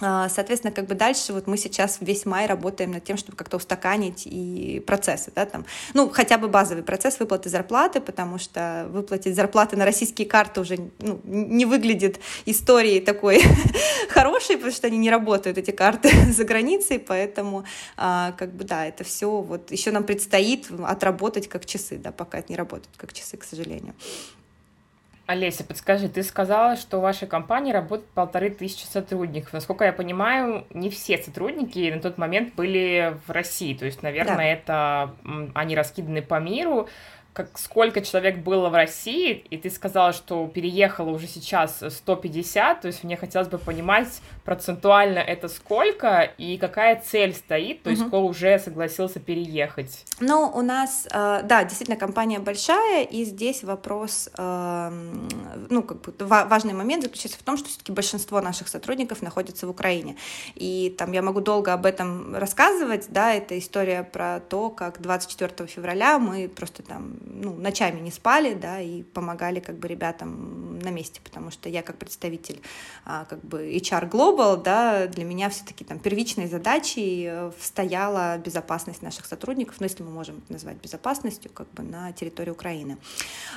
соответственно, как бы дальше вот мы сейчас весь май работаем над тем, чтобы как-то устаканить и процессы, да, там, ну, хотя бы базовый процесс выплаты зарплаты, потому что выплатить зарплаты на российские карты уже ну, не выглядит историей такой хорошей, потому что они не работают, эти карты, за границей, поэтому, а, как бы, да, это все вот еще нам предстоит отработать как часы, да, пока это не работает как часы, к сожалению. Олеся, подскажи, ты сказала, что в вашей компании работает полторы тысячи сотрудников. Насколько я понимаю, не все сотрудники на тот момент были в России. То есть, наверное, да. это они раскиданы по миру. как, сколько человек было в России, и ты сказала, что переехало уже сейчас 150, то есть мне хотелось бы понимать процентуально это сколько и какая цель стоит, то есть угу. кто уже согласился переехать. Ну, у нас, э, да, действительно, компания большая, и здесь вопрос, эм, ну, как бы важный момент заключается в том, что все-таки большинство наших сотрудников находится в Украине. И там я могу долго об этом рассказывать, да, это история про то, как 24 февраля мы просто там ну, ночами не спали, да, и помогали как бы ребятам на месте, потому что я как представитель а, как бы HR Global, да, для меня все-таки там первичной задачей э, стояла безопасность наших сотрудников, ну, если мы можем это назвать безопасностью, как бы на территории Украины.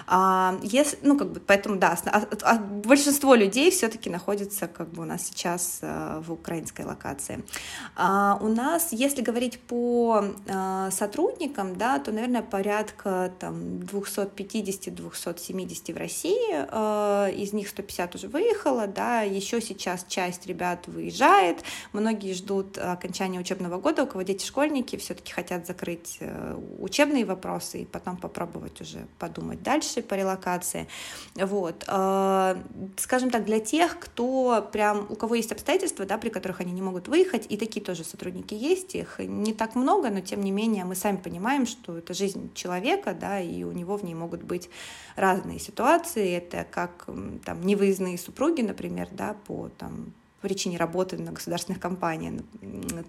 А, если, ну, как бы, поэтому, да, а, а большинство людей все-таки находится как бы у нас сейчас а, в украинской локации. А, у нас, если говорить по а, сотрудникам, да, то, наверное, порядка там 250-270 в России, э, из них 150 уже выехало, да, еще сейчас часть ребят выезжает, многие ждут окончания учебного года, у кого дети школьники все-таки хотят закрыть э, учебные вопросы и потом попробовать уже подумать дальше по релокации. Вот. Э, скажем так, для тех, кто прям, у кого есть обстоятельства, да, при которых они не могут выехать, и такие тоже сотрудники есть, их не так много, но тем не менее мы сами понимаем, что это жизнь человека, да, и у него в ней могут быть разные ситуации. Это как там невыездные супруги, например, да, по там причине работы на государственных компаниях,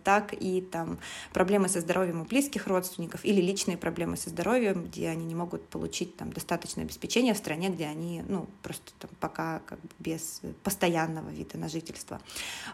так и там проблемы со здоровьем у близких родственников или личные проблемы со здоровьем, где они не могут получить там достаточное обеспечение в стране, где они, ну, просто там пока как бы без постоянного вида на жительство.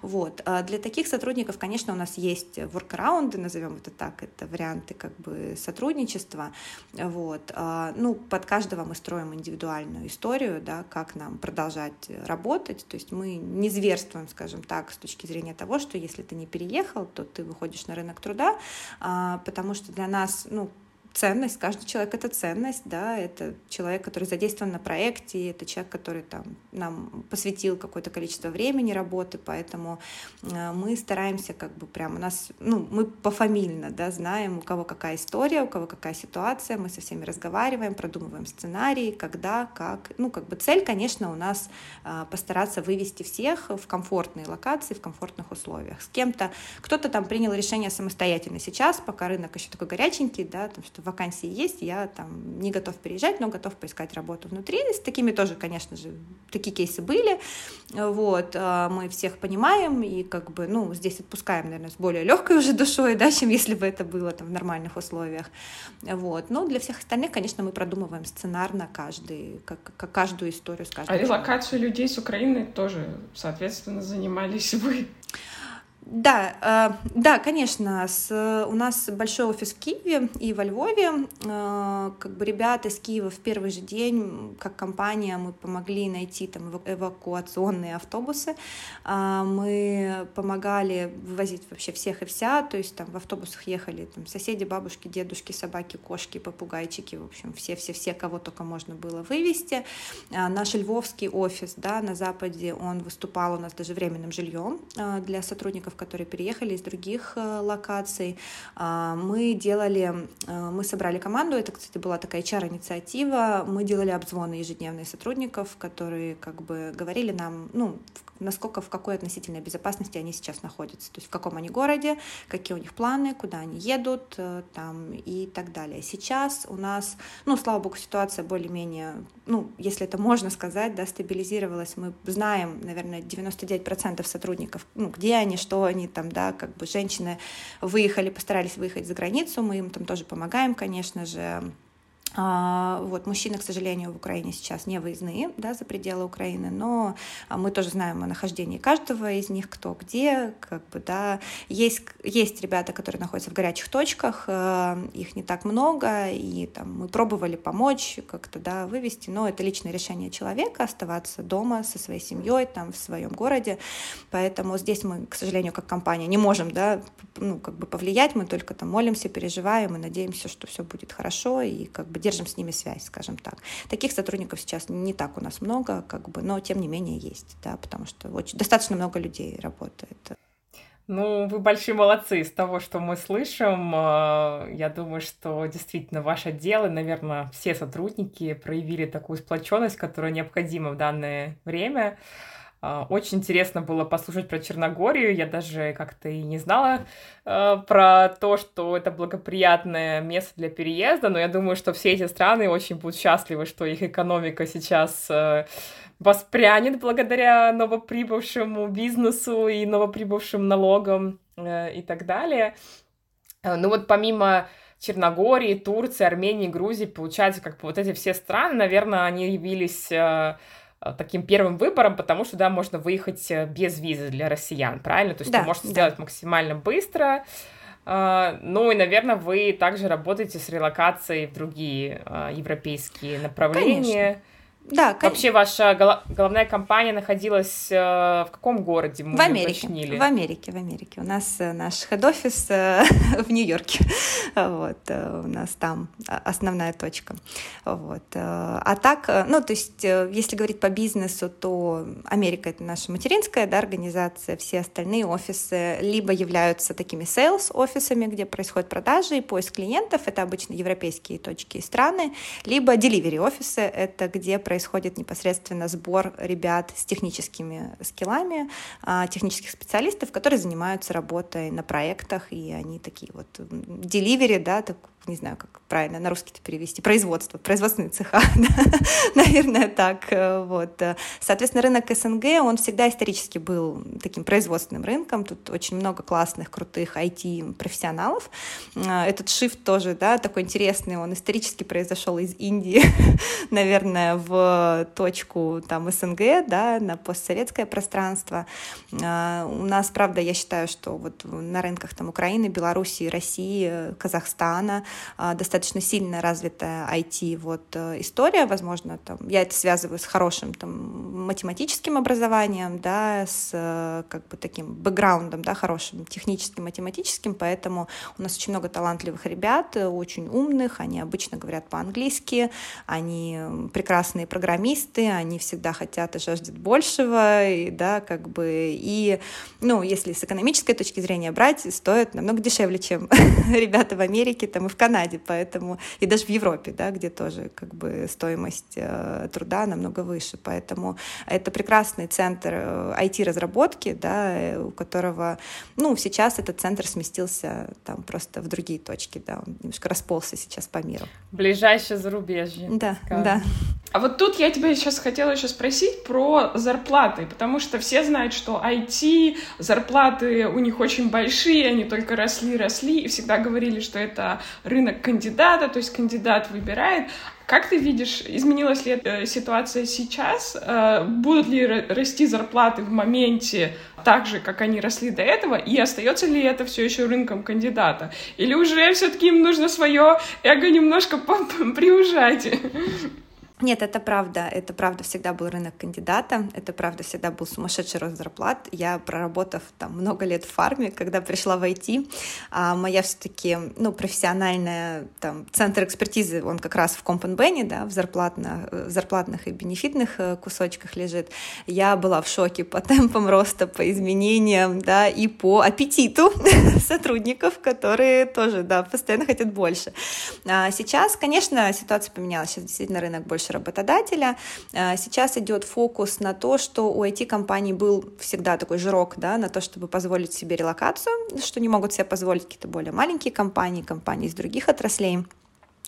Вот. А для таких сотрудников, конечно, у нас есть воркараунды, назовем это так, это варианты как бы сотрудничества. Вот. А, ну, под каждого мы строим индивидуальную историю, да, как нам продолжать работать, то есть мы не зверствуем, скажем, скажем так, с точки зрения того, что если ты не переехал, то ты выходишь на рынок труда, а, потому что для нас, ну, ценность, каждый человек это ценность, да, это человек, который задействован на проекте, это человек, который там нам посвятил какое-то количество времени работы, поэтому э, мы стараемся как бы прям у нас, ну, мы пофамильно, да, знаем, у кого какая история, у кого какая ситуация, мы со всеми разговариваем, продумываем сценарии, когда, как, ну, как бы цель, конечно, у нас э, постараться вывести всех в комфортные локации, в комфортных условиях. С кем-то, кто-то там принял решение самостоятельно сейчас, пока рынок еще такой горяченький, да, там, что вакансии есть, я там не готов переезжать, но готов поискать работу внутри. С такими тоже, конечно же, такие кейсы были. Вот, а, мы всех понимаем и как бы, ну, здесь отпускаем, наверное, с более легкой уже душой, да, чем если бы это было там в нормальных условиях. Вот, но для всех остальных, конечно, мы продумываем сценарно каждый, как, как каждую историю с каждым. А релокацию людей с Украины тоже, соответственно, занимались вы? Да, э, да, конечно, с, у нас большой офис в Киеве и во Львове. Э, как бы ребята из Киева в первый же день, как компания, мы помогли найти там эвакуационные автобусы. Э, мы помогали вывозить вообще всех и вся, то есть там в автобусах ехали там соседи, бабушки, дедушки, собаки, кошки, попугайчики, в общем, все-все-все, кого только можно было вывести. Наш львовский офис, да, на Западе, он выступал у нас даже временным жильем для сотрудников которые переехали из других э, локаций. А, мы делали, э, мы собрали команду, это, кстати, была такая HR-инициатива, мы делали обзвоны ежедневные сотрудников, которые как бы говорили нам, ну, насколько, в какой относительной безопасности они сейчас находятся, то есть в каком они городе, какие у них планы, куда они едут э, там, и так далее. Сейчас у нас, ну, слава богу, ситуация более-менее, ну, если это можно сказать, да, стабилизировалась. Мы знаем, наверное, 99% сотрудников, ну, где они, что они там, да, как бы женщины выехали, постарались выехать за границу, мы им там тоже помогаем, конечно же, вот, мужчины, к сожалению, в Украине сейчас не выездные да, за пределы Украины, но а, мы тоже знаем о нахождении каждого из них, кто где, как бы, да. Есть, есть ребята, которые находятся в горячих точках, э, их не так много, и там, мы пробовали помочь как-то да, вывести, но это личное решение человека оставаться дома со своей семьей, там, в своем городе, поэтому здесь мы, к сожалению, как компания не можем да, ну, как бы повлиять, мы только там молимся, переживаем и надеемся, что все будет хорошо, и как бы держим с ними связь, скажем так. Таких сотрудников сейчас не так у нас много, как бы, но тем не менее есть, да, потому что очень, достаточно много людей работает. Ну, вы большие молодцы из того, что мы слышим. Э, я думаю, что действительно ваш отдел и, наверное, все сотрудники проявили такую сплоченность, которая необходима в данное время. Э, очень интересно было послушать про Черногорию. Я даже как-то и не знала э, про то, что это благоприятное место для переезда, но я думаю, что все эти страны очень будут счастливы, что их экономика сейчас э, воспрянет благодаря новоприбывшему бизнесу и новоприбывшим налогам э, и так далее. Ну вот помимо Черногории, Турции, Армении, Грузии, получается, как бы вот эти все страны, наверное, они явились таким первым выбором, потому что, да, можно выехать без визы для россиян, правильно? То есть да, вы можете да. сделать максимально быстро, ну и, наверное, вы также работаете с релокацией в другие европейские направления. Конечно. Да, конечно. Вообще ваша головная компания находилась э, в каком городе? Мы в Америке. Уточнили? В Америке, в Америке. У нас э, наш хед-офис э, в Нью-Йорке. Вот, у нас там основная точка. Вот. А так, ну, то есть, если говорить по бизнесу, то Америка — это наша материнская да, организация, все остальные офисы либо являются такими sales-офисами, где происходят продажи и поиск клиентов, это обычно европейские точки и страны, либо delivery-офисы, это где происходит происходит непосредственно сбор ребят с техническими скиллами, а, технических специалистов, которые занимаются работой на проектах, и они такие вот деливери, да, так, не знаю, как правильно на русский перевести, производство, производственные цеха, наверное, так. Э, вот. Соответственно, рынок СНГ, он всегда исторически был таким производственным рынком, тут очень много классных, крутых IT-профессионалов. Э, этот шифт тоже, да, такой интересный, он исторически произошел из Индии, наверное, в точку там СНГ, да, на постсоветское пространство. Э, у нас, правда, я считаю, что вот на рынках там Украины, Белоруссии, России, Казахстана достаточно достаточно сильно развитая IT вот э, история, возможно, там, я это связываю с хорошим там, математическим образованием, да, с э, как бы таким бэкграундом, да, хорошим техническим, математическим, поэтому у нас очень много талантливых ребят, э, очень умных, они обычно говорят по-английски, они прекрасные программисты, они всегда хотят и жаждут большего, и, да, как бы, и, ну, если с экономической точки зрения брать, стоят намного дешевле, чем ребята в Америке там и в Канаде, поэтому и даже в Европе, да, где тоже как бы стоимость э, труда намного выше, поэтому это прекрасный центр IT-разработки, э, да, э, у которого, ну, сейчас этот центр сместился там просто в другие точки, да, он немножко расползся сейчас по миру. Ближайшее зарубежье. Да, скажем. да. А вот тут я тебя сейчас хотела еще спросить про зарплаты, потому что все знают, что IT, зарплаты у них очень большие, они только росли, росли, и всегда говорили, что это рынок кандидата, то есть кандидат выбирает. Как ты видишь, изменилась ли эта ситуация сейчас? Э, будут ли расти зарплаты в моменте так же, как они росли до этого? И остается ли это все еще рынком кандидата? Или уже все-таки им нужно свое эго немножко приужать? Нет, это правда. Это правда всегда был рынок кандидата. Это правда всегда был сумасшедший рост зарплат. Я, проработав там много лет в фарме, когда пришла в IT, а моя все-таки, ну, профессиональная там центр экспертизы, он как раз в Компенбене, да, в зарплатных, в зарплатных и бенефитных э, кусочках лежит. Я была в шоке по темпам роста, по изменениям, да, и по аппетиту сотрудников, которые тоже, да, постоянно хотят больше. А сейчас, конечно, ситуация поменялась. Сейчас действительно рынок больше больше работодателя. Э, сейчас идет фокус на то, что у IT-компаний был всегда такой жирок да, на то, чтобы позволить себе релокацию, что не могут себе позволить какие-то более маленькие компании, компании из других отраслей.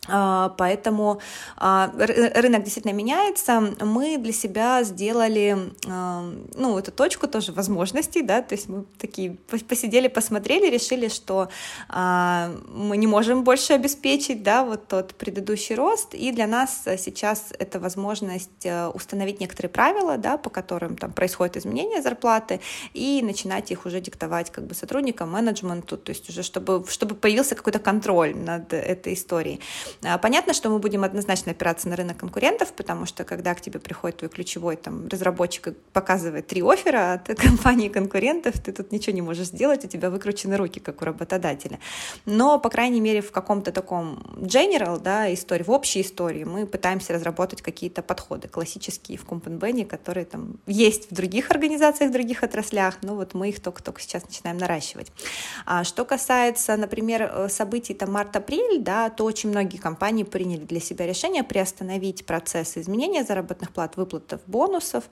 А, поэтому а, рынок действительно меняется. Мы для себя сделали а, ну, эту точку тоже возможностей, да, то есть мы такие посидели, посмотрели, решили, что мы не можем больше обеспечить, да, вот тот предыдущий рост, и для нас сейчас это возможность установить некоторые правила, да, по которым там происходит изменение зарплаты, и начинать их уже диктовать как бы сотрудникам, менеджменту, то есть уже чтобы, чтобы появился какой-то контроль над этой историей. А, понятно, что мы будем однозначно опираться на рынок конкурентов, потому что когда к тебе приходит твой ключевой там, разработчик и показывает три оффера от компании конкурентов, ты тут ничего не можешь сделать, у тебя выкручены руки, как у работодателя. Но, по крайней мере, в каком-то таком general, да, истории, в общей истории мы пытаемся разработать какие-то подходы классические в Компенбене, которые там есть в других организациях, в других отраслях, но вот мы их только-только сейчас начинаем наращивать. А что касается, например, э, событий там март-апрель, да, то очень многие компании приняли для себя решение приостановить процесс изменения заработных плат, выплатов бонусов.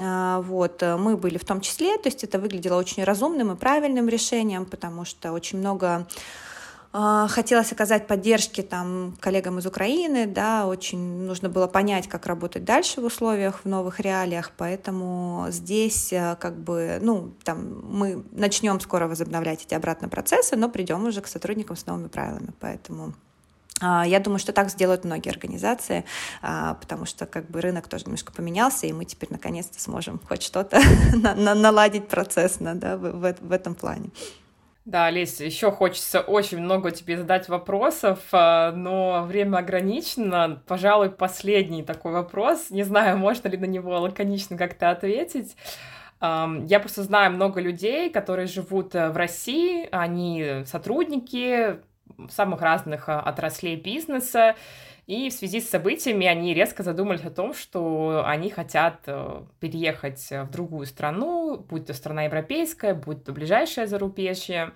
А, вот. Э, мы были в том числе, то есть это выглядело очень разумным и правильным решением, потому что очень много а, Хотелось оказать поддержки там коллегам из Украины, да, очень нужно было понять, как работать дальше в условиях, в новых реалиях, поэтому здесь э, как бы, ну, там мы начнем скоро возобновлять эти обратные процессы, но придем уже к сотрудникам с новыми правилами, поэтому я думаю, что так сделают многие организации, а, потому что как бы рынок тоже немножко поменялся, и мы теперь наконец-то сможем хоть что-то наладить процессно да, в, в этом плане. Да, Олеся, еще хочется очень много тебе задать вопросов, а, но время ограничено. Пожалуй, последний такой вопрос. Не знаю, можно ли на него лаконично как-то ответить. Я просто знаю много людей, которые живут э, в России, они сотрудники самых разных а, отраслей бизнеса, и в связи с событиями они резко задумались о том, что они хотят э, переехать в другую страну, будь то страна европейская, будь то ближайшее зарубежье.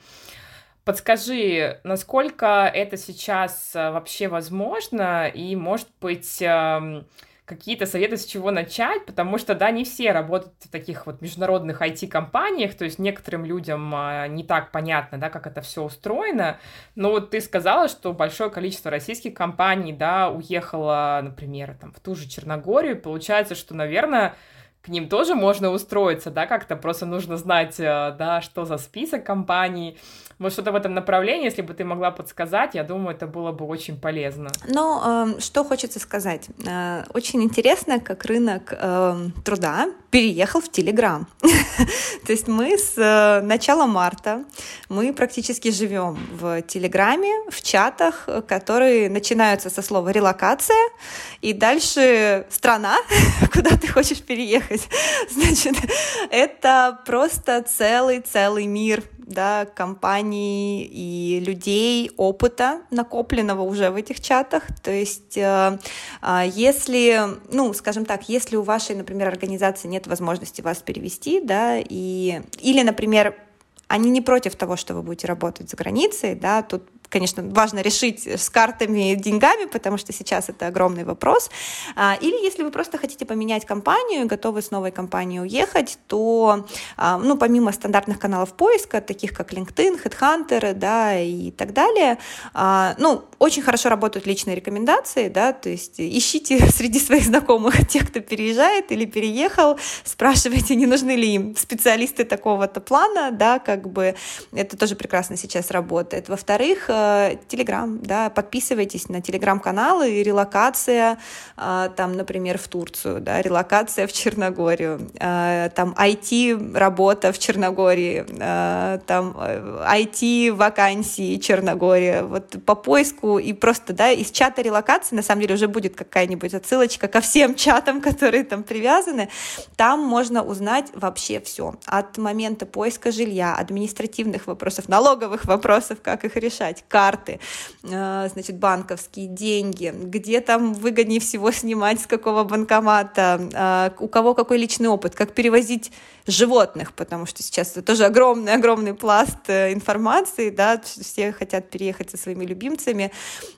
Подскажи, насколько это сейчас э, вообще возможно, и, может быть, эм, какие-то советы, с чего начать, потому что, да, не все работают в таких вот международных IT-компаниях, то есть некоторым людям а, не так понятно, да, как это все устроено, но вот ты сказала, что большое количество российских компаний, да, уехало, например, там, в ту же Черногорию, получается, что, наверное, к ним тоже можно устроиться, да, как-то просто нужно знать, э, да, что за список компаний, вот что-то в этом направлении, если бы ты могла подсказать, я думаю, это было бы очень полезно. Ну, что хочется сказать. Э, очень интересно, как рынок э, труда переехал в Телеграм. То есть мы с э, начала марта, мы практически живем в Телеграме, в чатах, которые начинаются со слова «релокация», и дальше «страна», куда ты хочешь переехать. Значит, это просто целый-целый мир да, компаний и людей, опыта, накопленного уже в этих чатах. То есть, э, э, если, ну, скажем так, если у вашей, например, организации нет возможности вас перевести, да, и, или, например, они не против того, что вы будете работать за границей, да, тут конечно, важно решить с картами и деньгами, потому что сейчас это огромный вопрос. А, или если вы просто хотите поменять компанию, готовы с новой компанией уехать, то, а, ну, помимо стандартных каналов поиска, таких как LinkedIn, Headhunter, да, и так далее, а, ну, очень хорошо работают личные рекомендации, да, то есть ищите среди своих знакомых тех, кто переезжает или переехал, спрашивайте, не нужны ли им специалисты такого-то плана, да, как бы это тоже прекрасно сейчас работает. Во-вторых, Телеграм, да, подписывайтесь на Телеграм-каналы, релокация, э, там, например, в Турцию, да, релокация в Черногорию, э, там IT-работа в Черногории, э, там IT-вакансии Черногория, вот по поиску и просто, да, из чата релокации, на самом деле, уже будет какая-нибудь отсылочка ко всем чатам, которые там привязаны, там можно узнать вообще все, от момента поиска жилья, административных вопросов, налоговых вопросов, как их решать, карты, э, значит, банковские, деньги, где там выгоднее всего снимать, с какого банкомата, э, у кого какой личный опыт, как перевозить животных, потому что сейчас это тоже огромный-огромный пласт э, информации, да, все хотят переехать со своими любимцами,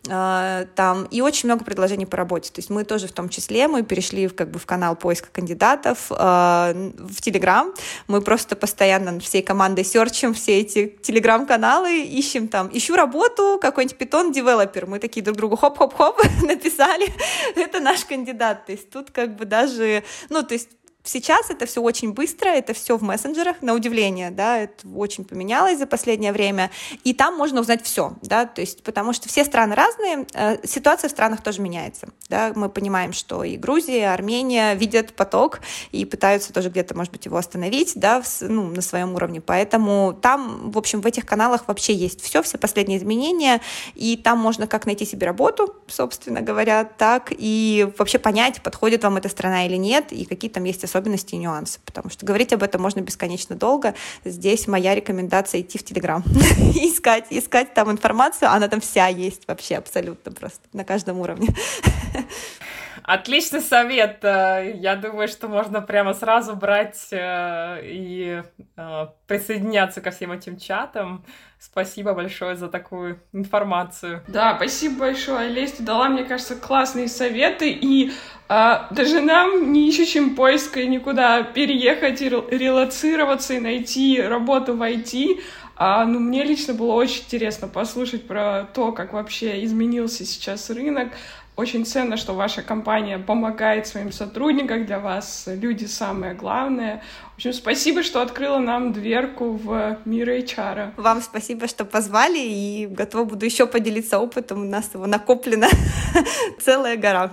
там, и очень много предложений по работе, то есть мы тоже в том числе, мы перешли в, как бы в канал поиска кандидатов в Телеграм, мы просто постоянно всей командой серчим все эти Телеграм-каналы, ищем там, ищу работу, какой-нибудь Python developer. Мы такие друг другу хоп-хоп-хоп написали, это наш кандидат. То есть тут как бы даже, ну, то есть Сейчас это все очень быстро, это все в мессенджерах, на удивление, да, это очень поменялось за последнее время, и там можно узнать все, да, то есть потому что все страны разные, э, ситуация в странах тоже меняется, да, мы понимаем, что и Грузия, и Армения видят поток и пытаются тоже где-то, может быть, его остановить, да, в, ну, на своем уровне, поэтому там, в общем, в этих каналах вообще есть все, все последние изменения, и там можно как найти себе работу, собственно говоря, так и вообще понять, подходит вам эта страна или нет, и какие там есть особенности и нюансы, потому что говорить об этом можно бесконечно долго. Здесь моя рекомендация идти в Телеграм, искать, искать там информацию, она там вся есть вообще абсолютно просто на каждом уровне. Отличный совет. Э, я думаю, что можно прямо сразу брать э, и э, присоединяться ко всем этим чатам. Спасибо большое за такую информацию. Да, спасибо большое, Олесь. Ты дала, мне кажется, классные советы. И а, даже нам, не ищущим поиска, никуда переехать и релацироваться и найти работу в IT, а, ну, мне лично было очень интересно послушать про то, как вообще изменился сейчас рынок, очень ценно, что ваша компания помогает своим сотрудникам, для вас люди самое главное. В общем, спасибо, что открыла нам дверку в мир HR. Вам спасибо, что позвали, и готова буду еще поделиться опытом. У нас его накоплено целая гора.